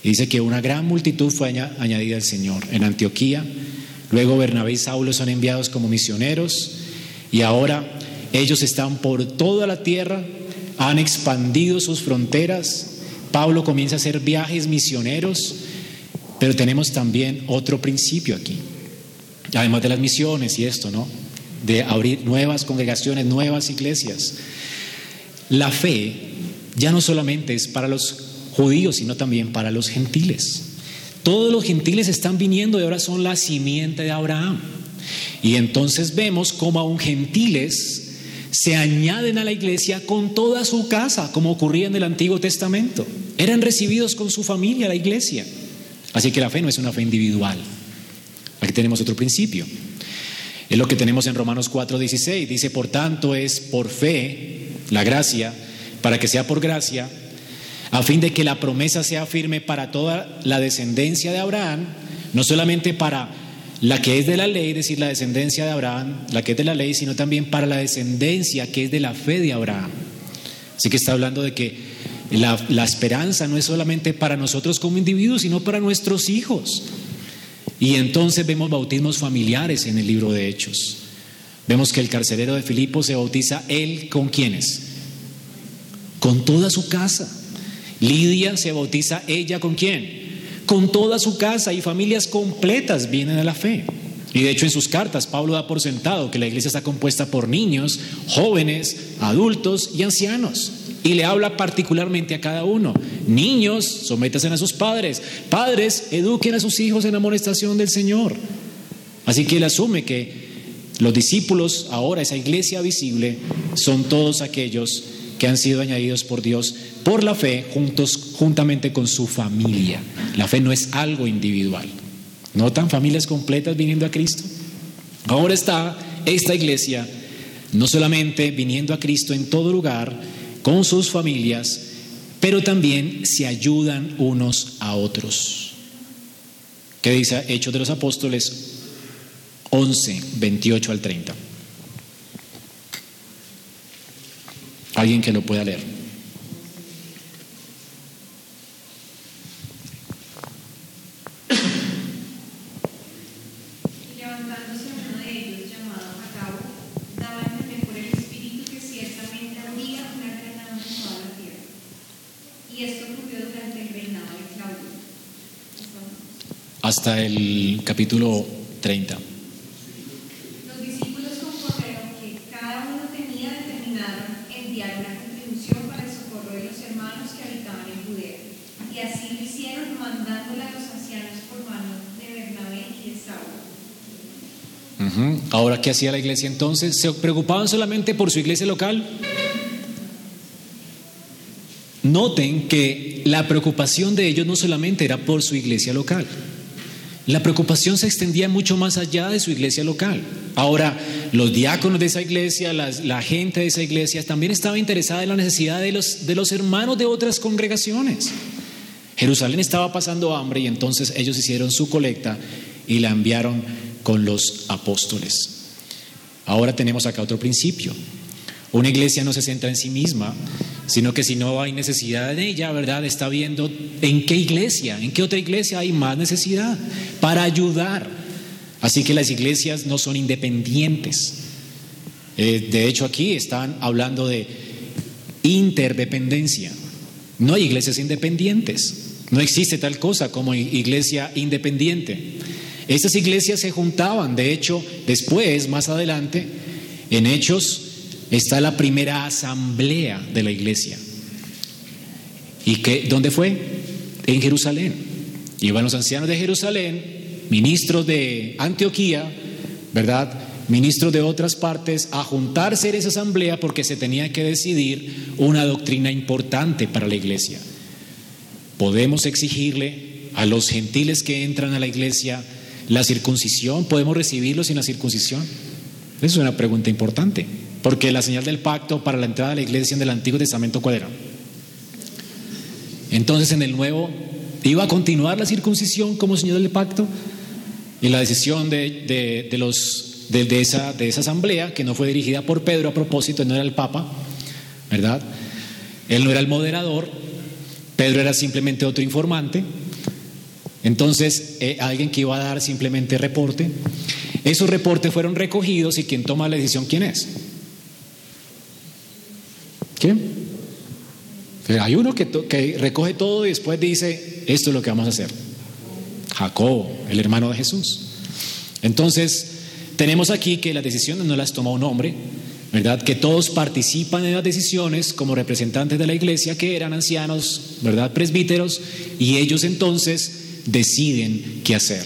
Dice que una gran multitud fue añadida al Señor en Antioquía. Luego Bernabé y Saulo son enviados como misioneros y ahora ellos están por toda la tierra, han expandido sus fronteras Pablo comienza a hacer viajes misioneros, pero tenemos también otro principio aquí, además de las misiones y esto, ¿no? De abrir nuevas congregaciones, nuevas iglesias. La fe ya no solamente es para los judíos, sino también para los gentiles. Todos los gentiles están viniendo y ahora son la simiente de Abraham. Y entonces vemos cómo aún gentiles se añaden a la iglesia con toda su casa, como ocurría en el Antiguo Testamento. Eran recibidos con su familia la iglesia. Así que la fe no es una fe individual. Aquí tenemos otro principio. Es lo que tenemos en Romanos 4:16. Dice, por tanto es por fe la gracia, para que sea por gracia, a fin de que la promesa sea firme para toda la descendencia de Abraham, no solamente para la que es de la ley, es decir, la descendencia de Abraham, la que es de la ley, sino también para la descendencia que es de la fe de Abraham. Así que está hablando de que la, la esperanza no es solamente para nosotros como individuos, sino para nuestros hijos. Y entonces vemos bautismos familiares en el libro de Hechos. Vemos que el carcelero de Filipo se bautiza él con quienes? Con toda su casa. Lidia se bautiza ella con quién? con toda su casa y familias completas vienen a la fe. Y de hecho en sus cartas Pablo da por sentado que la iglesia está compuesta por niños, jóvenes, adultos y ancianos. Y le habla particularmente a cada uno. Niños, sométanse a sus padres. Padres, eduquen a sus hijos en la amonestación del Señor. Así que él asume que los discípulos, ahora esa iglesia visible, son todos aquellos que han sido añadidos por Dios por la fe juntos, juntamente con su familia. La fe no es algo individual. ¿Notan familias completas viniendo a Cristo? Ahora está esta iglesia no solamente viniendo a Cristo en todo lugar, con sus familias, pero también se ayudan unos a otros. ¿Qué dice Hechos de los Apóstoles 11, 28 al 30? Alguien que lo pueda leer. hasta el capítulo 30. Los discípulos concluyeron que cada uno tenía determinado enviar una contribución para el socorro de los hermanos que habitaban en Judea. Y así lo hicieron mandándole a los ancianos por mano de Bernabé y de Ahora, ¿qué hacía la iglesia entonces? ¿Se preocupaban solamente por su iglesia local? Noten que la preocupación de ellos no solamente era por su iglesia local. La preocupación se extendía mucho más allá de su iglesia local. Ahora, los diáconos de esa iglesia, la, gente de esa iglesia también estaba interesada en la necesidad de los, de los hermanos de otras congregaciones. Jerusalén estaba pasando hambre y entonces ellos hicieron su colecta y la enviaron con los apóstoles. Ahora tenemos acá otro principio. Una iglesia no se centra en sí misma, sino que si no hay necesidad en ella, ¿verdad? Está viendo en qué iglesia, en qué otra iglesia hay más necesidad para ayudar. Así que las iglesias no son independientes. Eh, de hecho, aquí están hablando de interdependencia. No hay iglesias independientes. No existe tal cosa como iglesia independiente. Estas iglesias se juntaban, de hecho, después, más adelante, en Hechos está la primera asamblea de la iglesia. ¿Y qué, dónde fue? En Jerusalén. Iban los ancianos de Jerusalén, ministros de Antioquía, ¿verdad? Ministros de otras partes, a juntarse en esa asamblea porque se tenía que decidir una doctrina importante para la iglesia. ¿Podemos exigirle a los gentiles que entran a la iglesia la circuncisión? ¿Podemos recibirlos sin la circuncisión? Esa es una pregunta importante. Porque la señal del pacto para la entrada a la iglesia en el Antiguo Testamento, ¿cuál? Entonces en el Nuevo iba a continuar la circuncisión como señal del pacto y la decisión de, los, de, esa, de esa asamblea, que no fue dirigida por Pedro a propósito, no era el Papa, ¿verdad? Él no era el moderador, Pedro era simplemente otro informante. Entonces, eh, alguien que iba a dar simplemente reporte. Esos reportes fueron recogidos y quien toma la decisión, ¿quién es? ¿Qué? hay uno que, que recoge todo y después dice, esto es lo que vamos a hacer. Jacob, el hermano de Jesús. Entonces, tenemos aquí que las decisiones no las toma un hombre, ¿verdad? Que todos participan en las decisiones como representantes de la iglesia, que eran ancianos, ¿verdad? Presbíteros, y ellos entonces deciden qué hacer.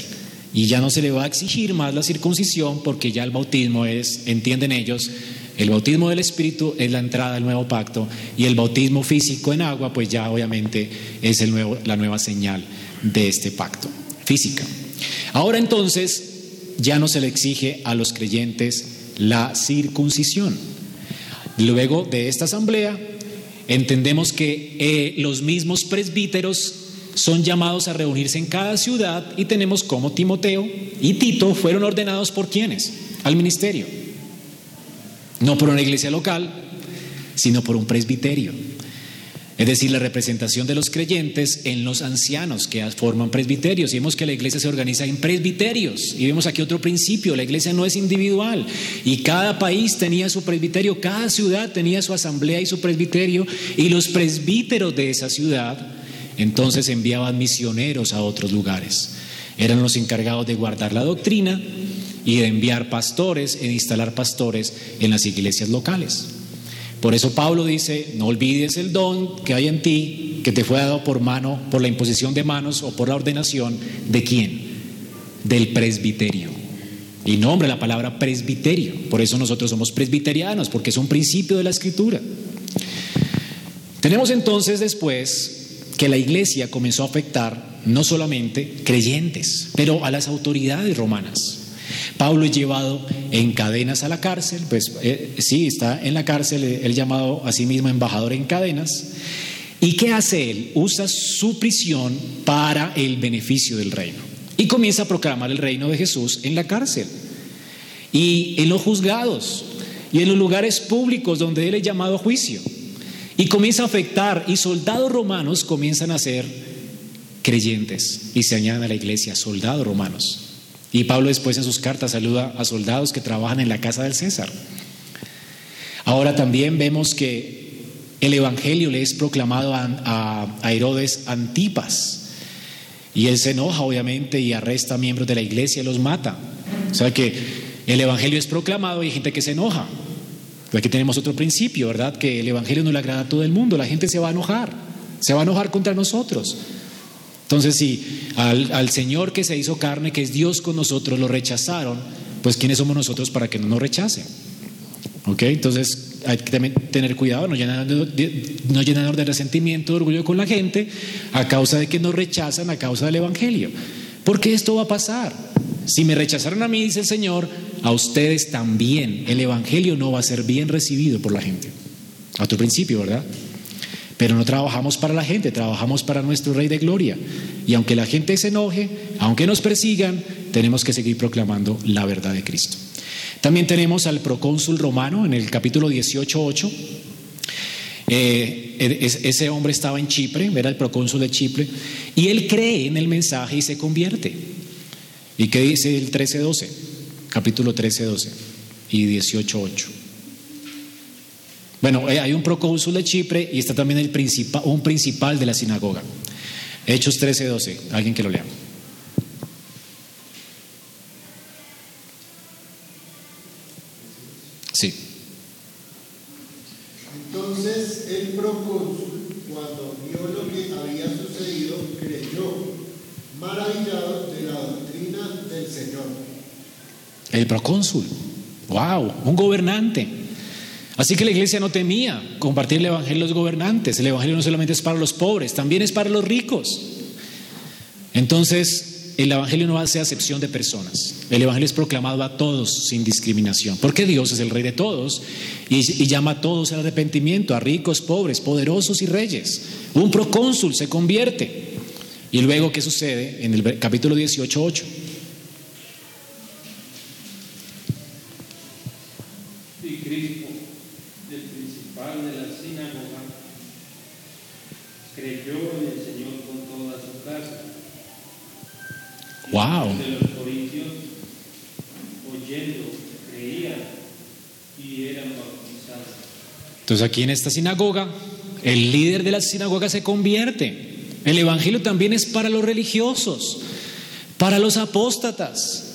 Y ya no se le va a exigir más la circuncisión porque ya el bautismo es, entienden ellos, el bautismo del Espíritu es la entrada al nuevo pacto y el bautismo físico en agua, pues ya obviamente es el nuevo, la nueva señal de este pacto física. Ahora entonces ya no se le exige a los creyentes la circuncisión. Luego de esta asamblea entendemos que eh, los mismos presbíteros son llamados a reunirse en cada ciudad y tenemos como Timoteo y Tito fueron ordenados por quienes al ministerio no por una iglesia local, sino por un presbiterio. Es decir, la representación de los creyentes en los ancianos que forman presbiterios. Y vemos que la iglesia se organiza en presbiterios. Y vemos aquí otro principio, la iglesia no es individual. Y cada país tenía su presbiterio, cada ciudad tenía su asamblea y su presbiterio. Y los presbíteros de esa ciudad entonces enviaban misioneros a otros lugares. Eran los encargados de guardar la doctrina y de enviar pastores e instalar pastores en las iglesias locales. Por eso Pablo dice, no olvides el don que hay en ti, que te fue dado por mano, por la imposición de manos o por la ordenación de quién? Del presbiterio. Y nombra la palabra presbiterio. Por eso nosotros somos presbiterianos, porque es un principio de la escritura. Tenemos entonces después que la iglesia comenzó a afectar no solamente creyentes, pero a las autoridades romanas. Pablo es llevado en cadenas a la cárcel, pues eh, sí, está en la cárcel, él llamado a sí mismo embajador en cadenas. ¿Y qué hace él? Usa su prisión para el beneficio del reino. Y comienza a proclamar el reino de Jesús en la cárcel. Y en los juzgados. Y en los lugares públicos donde él es llamado a juicio. Y comienza a afectar, y soldados romanos comienzan a ser creyentes y se añaden a la iglesia, soldados romanos. Y Pablo después en sus cartas saluda a soldados que trabajan en la casa del César. Ahora también vemos que el Evangelio le es proclamado a, Herodes Antipas. Y él se enoja, obviamente, y arresta a miembros de la iglesia y los mata. O sea que el Evangelio es proclamado y hay gente que se enoja. Aquí tenemos otro principio, ¿verdad? Que el Evangelio no le agrada a todo el mundo, la gente se va a enojar, se va a enojar contra nosotros. Entonces, si al, Señor que se hizo carne, que es Dios con nosotros, lo rechazaron, pues ¿quiénes somos nosotros para que no nos rechacen? ¿Ok? Entonces hay que tener cuidado, no llenarnos no de resentimiento, de orgullo con la gente a causa de que nos rechazan, a causa del Evangelio. Porque esto va a pasar. Si me rechazaron a mí, dice el Señor, a ustedes también. El Evangelio no va a ser bien recibido por la gente. A tu principio, ¿verdad? Pero no trabajamos para la gente, trabajamos para nuestro Rey de Gloria. Y aunque la gente se enoje, aunque nos persigan, tenemos que seguir proclamando la verdad de Cristo. También tenemos al procónsul romano en el capítulo 18.8. Eh, ese hombre estaba en Chipre, era el procónsul de Chipre, y él cree en el mensaje y se convierte. ¿Y qué dice el 13.12? Capítulo 13.12 y 18.8. Bueno, eh, hay un procónsul de Chipre y está también el principal, un principal de la sinagoga. Hechos 13.12. Alguien que lo lea. Sí. Entonces el procónsul, cuando vio lo que había sucedido, creyó, maravillado de la doctrina del Señor. El procónsul. Wow, un gobernante. Así que la iglesia no temía compartir el evangelio a los gobernantes. El evangelio no solamente es para los pobres, también es para los ricos. Entonces, el Evangelio no hace acepción de personas. El Evangelio es proclamado a todos sin discriminación, porque Dios es el Rey de todos y, llama a todos al arrepentimiento, a ricos, pobres, poderosos y reyes. Un procónsul se convierte. Y luego, ¿qué sucede? En el capítulo 18, 8. Wow. Entonces aquí en esta sinagoga, el líder de la sinagoga se convierte. El Evangelio también es para los religiosos, para los apóstatas.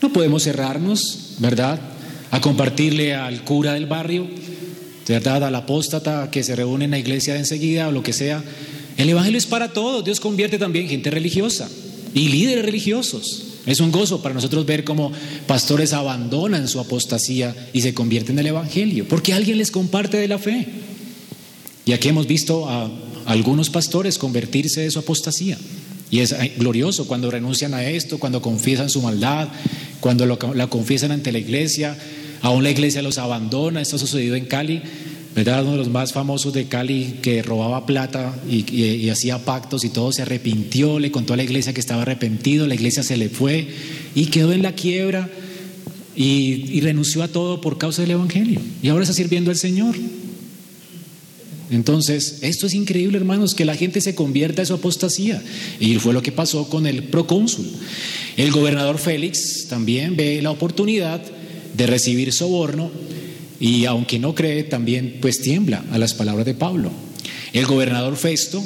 No podemos cerrarnos, ¿verdad? A compartirle al cura del barrio, ¿verdad? Al apóstata que se reúne en la iglesia de enseguida o lo que sea. El Evangelio es para todos. Dios convierte también gente religiosa y líderes religiosos. Es un gozo para nosotros ver cómo pastores abandonan su apostasía y se convierten en el Evangelio, porque alguien les comparte de la fe. Y aquí hemos visto a algunos pastores convertirse de su apostasía. Y es glorioso cuando renuncian a esto, cuando confiesan su maldad, cuando la confiesan ante la iglesia, aún la iglesia los abandona. Esto ha sucedido en Cali. ¿Verdad? Uno de los más famosos de Cali que robaba plata y, hacía pactos y todo se arrepintió, le contó a la iglesia que estaba arrepentido, la iglesia se le fue y quedó en la quiebra y, y renunció a todo por causa del Evangelio. Y ahora está sirviendo al Señor. Entonces, esto es increíble, hermanos, que la gente se convierta a su apostasía. Y fue lo que pasó con el procónsul. El gobernador Félix también ve la oportunidad de recibir soborno y aunque no cree, también pues tiembla a las palabras de Pablo. El gobernador Festo,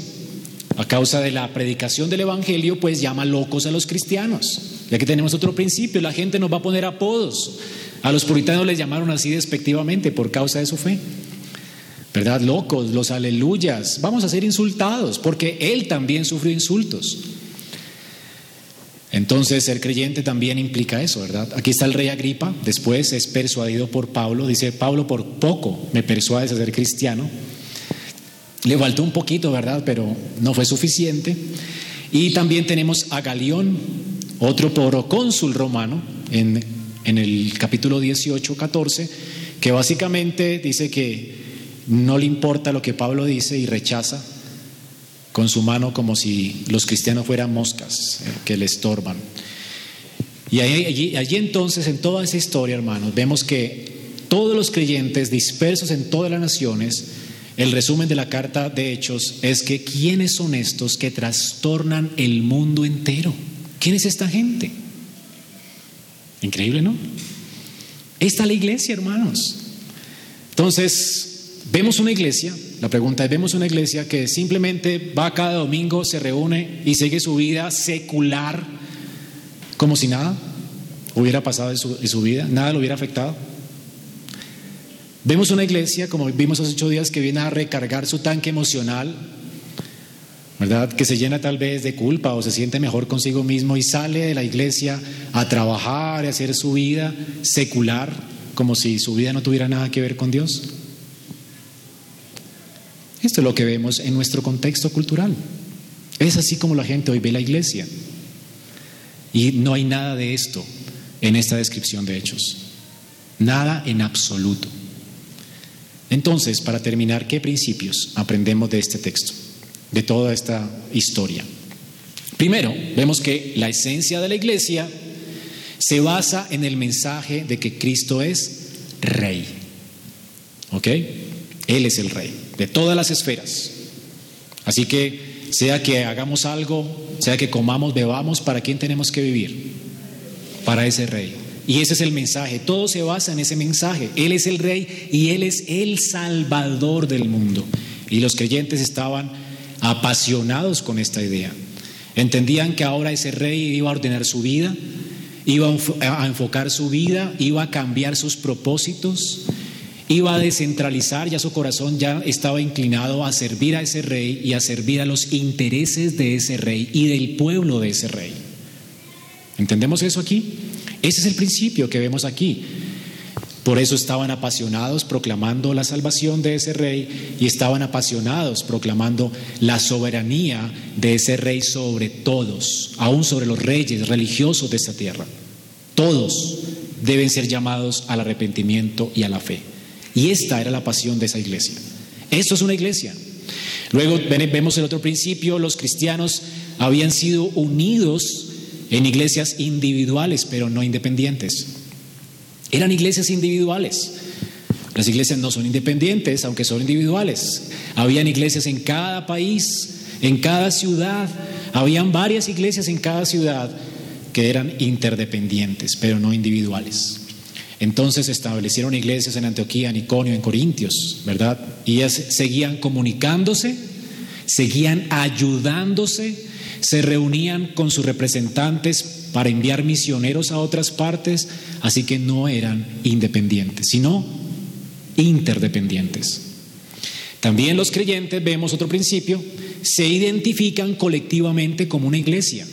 a causa de la predicación del Evangelio, pues llama locos a los cristianos. Y aquí tenemos otro principio, la gente nos va a poner apodos. A los puritanos les llamaron así despectivamente por causa de su fe. ¿Verdad? Locos, los aleluyas. Vamos a ser insultados porque él también sufrió insultos. Entonces, ser creyente también implica eso, ¿verdad? Aquí está el rey Agripa, después es persuadido por Pablo, dice, Pablo por poco me persuades a ser cristiano. Le faltó un poquito, ¿verdad? Pero no fue suficiente. Y también tenemos a Galión, otro procónsul romano, en, en el capítulo 18, 14, que básicamente dice que no le importa lo que Pablo dice y rechaza con su mano como si los cristianos fueran moscas eh, que le estorban. Y allí, entonces, en toda esa historia, hermanos, vemos que todos los creyentes dispersos en todas las naciones, el resumen de la carta de Hechos es que ¿quiénes son estos que trastornan el mundo entero? ¿Quién es esta gente? Increíble, ¿no? Esta es la iglesia, hermanos. Entonces, vemos una iglesia la pregunta es, vemos una iglesia que simplemente va cada domingo, se reúne y sigue su vida secular como si nada hubiera pasado en su, vida, nada lo hubiera afectado. Vemos una iglesia, como vimos hace ocho días, que viene a recargar su tanque emocional, ¿verdad? Que se llena tal vez de culpa o se siente mejor consigo mismo y sale de la iglesia a trabajar y hacer su vida secular, como si su vida no tuviera nada que ver con Dios. Esto es lo que vemos en nuestro contexto cultural. Es así como la gente hoy ve la iglesia. Y no hay nada de esto en esta descripción de hechos. Nada en absoluto. Entonces, para terminar, ¿qué principios aprendemos de este texto, de toda esta historia? Primero, vemos que la esencia de la iglesia se basa en el mensaje de que Cristo es rey. ¿Ok? Él es el rey de todas las esferas. Así que sea que hagamos algo, sea que comamos, bebamos, ¿para quién tenemos que vivir? Para ese rey. Y ese es el mensaje. Todo se basa en ese mensaje. Él es el rey y Él es el salvador del mundo. Y los creyentes estaban apasionados con esta idea. Entendían que ahora ese rey iba a ordenar su vida, iba a enfocar su vida, iba a cambiar sus propósitos, iba a descentralizar, ya su corazón ya estaba inclinado a servir a ese rey y a servir a los intereses de ese rey y del pueblo de ese rey. ¿Entendemos eso aquí? Ese es el principio que vemos aquí. Por eso estaban apasionados proclamando la salvación de ese rey y estaban apasionados proclamando la soberanía de ese rey sobre todos, aún sobre los reyes religiosos de esta tierra. Todos deben ser llamados al arrepentimiento y a la fe. Y esta era la pasión de esa iglesia. Esto es una iglesia. Luego vemos el otro principio, los cristianos habían sido unidos en iglesias individuales, pero no independientes. Eran iglesias individuales. Las iglesias no son independientes, aunque son individuales. Habían iglesias en cada país, en cada ciudad. Habían varias iglesias en cada ciudad que eran interdependientes, pero no individuales. Entonces establecieron iglesias en Antioquía, en Iconio, en Corintios, ¿verdad? Y ellas seguían comunicándose, seguían ayudándose, se reunían con sus representantes para enviar misioneros a otras partes, así que no eran independientes, sino interdependientes. También los creyentes, vemos otro principio, se identifican colectivamente como una iglesia.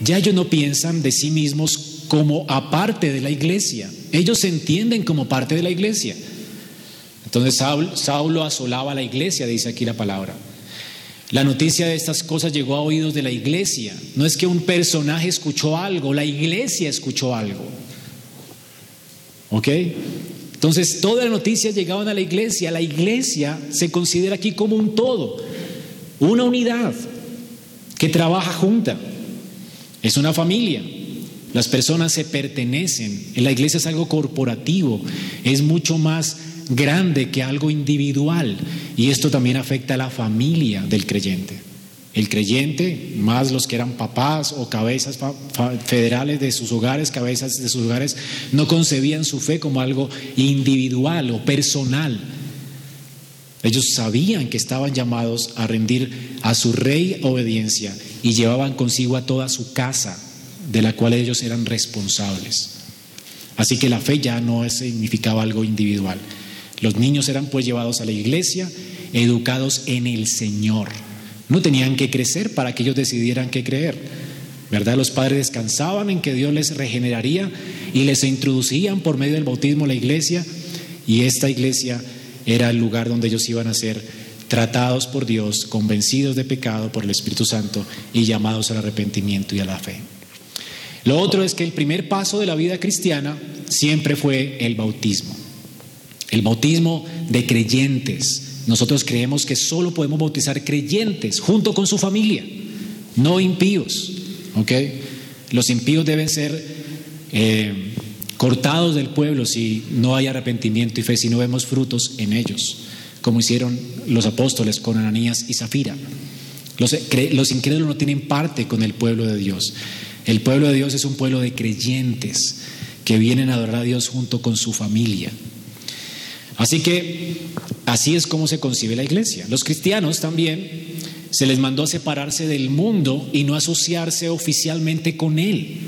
Ya ellos no piensan de sí mismos como aparte de la iglesia. Ellos se entienden como parte de la iglesia. Entonces Saulo, asolaba a la iglesia, dice aquí la palabra. La noticia de estas cosas llegó a oídos de la iglesia. No es que un personaje escuchó algo, la iglesia escuchó algo. ¿Ok? Entonces todas las noticias llegaban a la iglesia. La iglesia se considera aquí como un todo, una unidad que trabaja junta. Es una familia. Las personas se pertenecen. En la iglesia es algo corporativo, es mucho más grande que algo individual. Y esto también afecta a la familia del creyente. El creyente, más los que eran papás o cabezas federales de sus hogares, cabezas de sus hogares, no concebían su fe como algo individual o personal. Ellos sabían que estaban llamados a rendir a su rey obediencia y llevaban consigo a toda su casa de la cual ellos eran responsables. Así que la fe ya no significaba algo individual. Los niños eran pues llevados a la iglesia, educados en el Señor. No tenían que crecer para que ellos decidieran qué creer. ¿Verdad? Los padres descansaban en que Dios les regeneraría y les introducían por medio del bautismo a la iglesia y esta iglesia era el lugar donde ellos iban a ser tratados por Dios, convencidos de pecado por el Espíritu Santo y llamados al arrepentimiento y a la fe. Lo otro es que el primer paso de la vida cristiana siempre fue el bautismo. El bautismo de creyentes. Nosotros creemos que solo podemos bautizar creyentes junto con su familia, no impíos. ¿ok? Los impíos deben ser eh, cortados del pueblo si no hay arrepentimiento y fe, si no vemos frutos en ellos como hicieron los apóstoles con Ananías y Zafira. Los, los incrédulos no tienen parte con el pueblo de Dios. El pueblo de Dios es un pueblo de creyentes que vienen a adorar a Dios junto con su familia. Así que así es como se concibe la iglesia. Los cristianos también se les mandó a separarse del mundo y no asociarse oficialmente con él.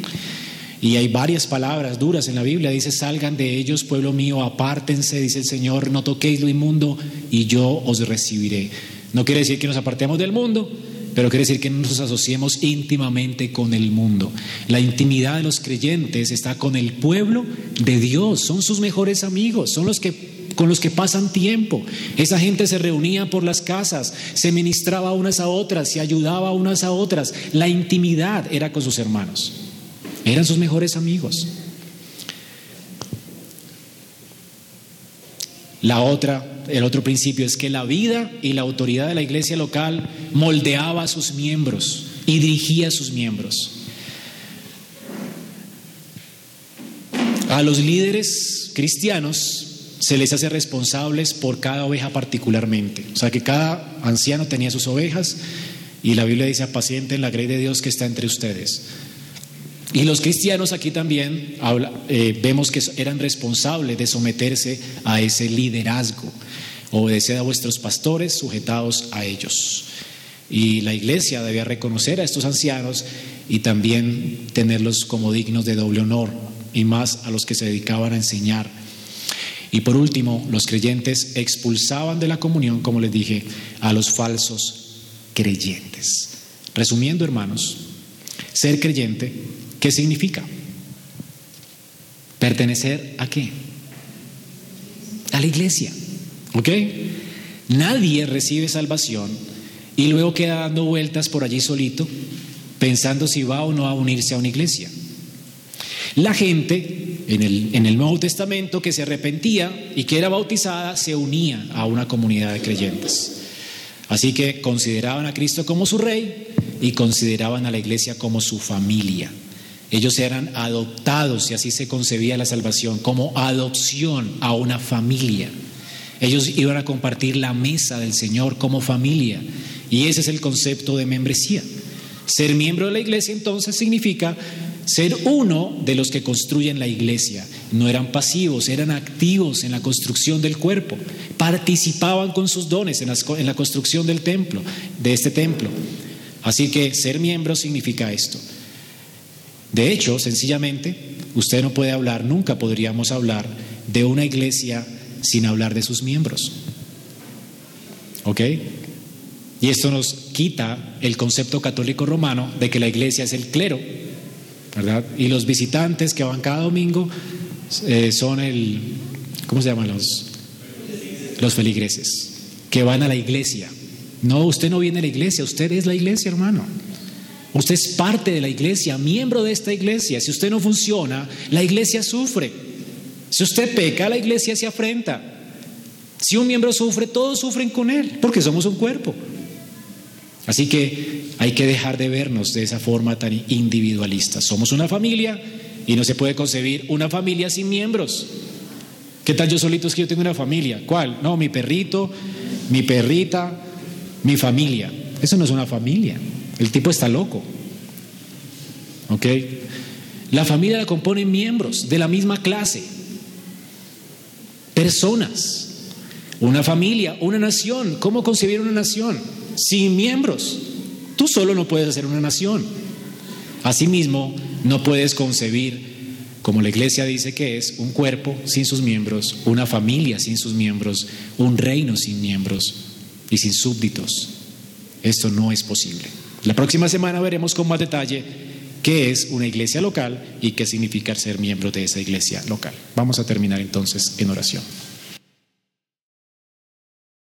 Y hay varias palabras duras en la Biblia. Dice, salgan de ellos, pueblo mío, apártense, dice el Señor, no toquéis lo inmundo y yo os recibiré. No quiere decir que nos apartemos del mundo, pero quiere decir que nos asociemos íntimamente con el mundo. La intimidad de los creyentes está con el pueblo de Dios, son sus mejores amigos, son los que con los que pasan tiempo. Esa gente se reunía por las casas, se ministraba unas a otras, se ayudaba unas a otras. La intimidad era con sus hermanos. Eran sus mejores amigos. La otra, el otro principio es que la vida y la autoridad de la iglesia local moldeaba a sus miembros y dirigía a sus miembros. A los líderes cristianos se les hace responsables por cada oveja particularmente. O sea que cada anciano tenía sus ovejas y la Biblia dice apacienten en la grey de Dios que está entre ustedes. Y los cristianos aquí también eh, vemos que eran responsables de someterse a ese liderazgo. Obedeced a vuestros pastores, sujetados a ellos. Y la iglesia debía reconocer a estos ancianos y también tenerlos como dignos de doble honor, y más a los que se dedicaban a enseñar. Y por último, los creyentes expulsaban de la comunión, como les dije, a los falsos creyentes. Resumiendo, hermanos, ser creyente ¿Qué significa? ¿Pertenecer a qué? A la iglesia. ¿Ok? Nadie recibe salvación y luego queda dando vueltas por allí solito, pensando si va o no a unirse a una iglesia. La gente en el, en el Nuevo Testamento que se arrepentía y que era bautizada se unía a una comunidad de creyentes. Así que consideraban a Cristo como su rey y consideraban a la iglesia como su familia. Ellos eran adoptados y así se concebía la salvación, como adopción a una familia. Ellos iban a compartir la mesa del Señor como familia. Y ese es el concepto de membresía. Ser miembro de la iglesia entonces significa ser uno de los que construyen la iglesia. No eran pasivos, eran activos en la construcción del cuerpo. Participaban con sus dones en, en la construcción del templo, de este templo. Así que ser miembro significa esto. De hecho, sencillamente, usted no puede hablar, nunca podríamos hablar de una iglesia sin hablar de sus miembros. ¿Ok? Y esto nos quita el concepto católico romano de que la iglesia es el clero, ¿verdad? Y los visitantes que van cada domingo eh, son el, ¿cómo se llaman los? Los feligreses, que van a la iglesia. No, usted no viene a la iglesia, usted es la iglesia, hermano. Usted es parte de la iglesia, miembro de esta iglesia. Si usted no funciona, la iglesia sufre. Si usted peca, la iglesia se afrenta. Si un miembro sufre, todos sufren con él, porque somos un cuerpo. Así que hay que dejar de vernos de esa forma tan individualista. Somos una familia y no se puede concebir una familia sin miembros. ¿Qué tal yo solito es que yo tengo una familia? ¿Cuál? No, mi perrito, mi perrita, mi familia. Eso no es una familia. El tipo está loco. ¿Ok? La familia la componen miembros de la misma clase, personas, una familia, una nación. ¿Cómo concebir una nación? Sin miembros. Tú solo no puedes hacer una nación. Asimismo, No puedes concebir, como la iglesia dice que es, un cuerpo sin sus miembros, una familia sin sus miembros, un reino sin miembros y sin súbditos. Esto no es posible. La próxima semana veremos con más detalle qué es una iglesia local y qué significa ser miembro de esa iglesia local. Vamos a terminar entonces en oración.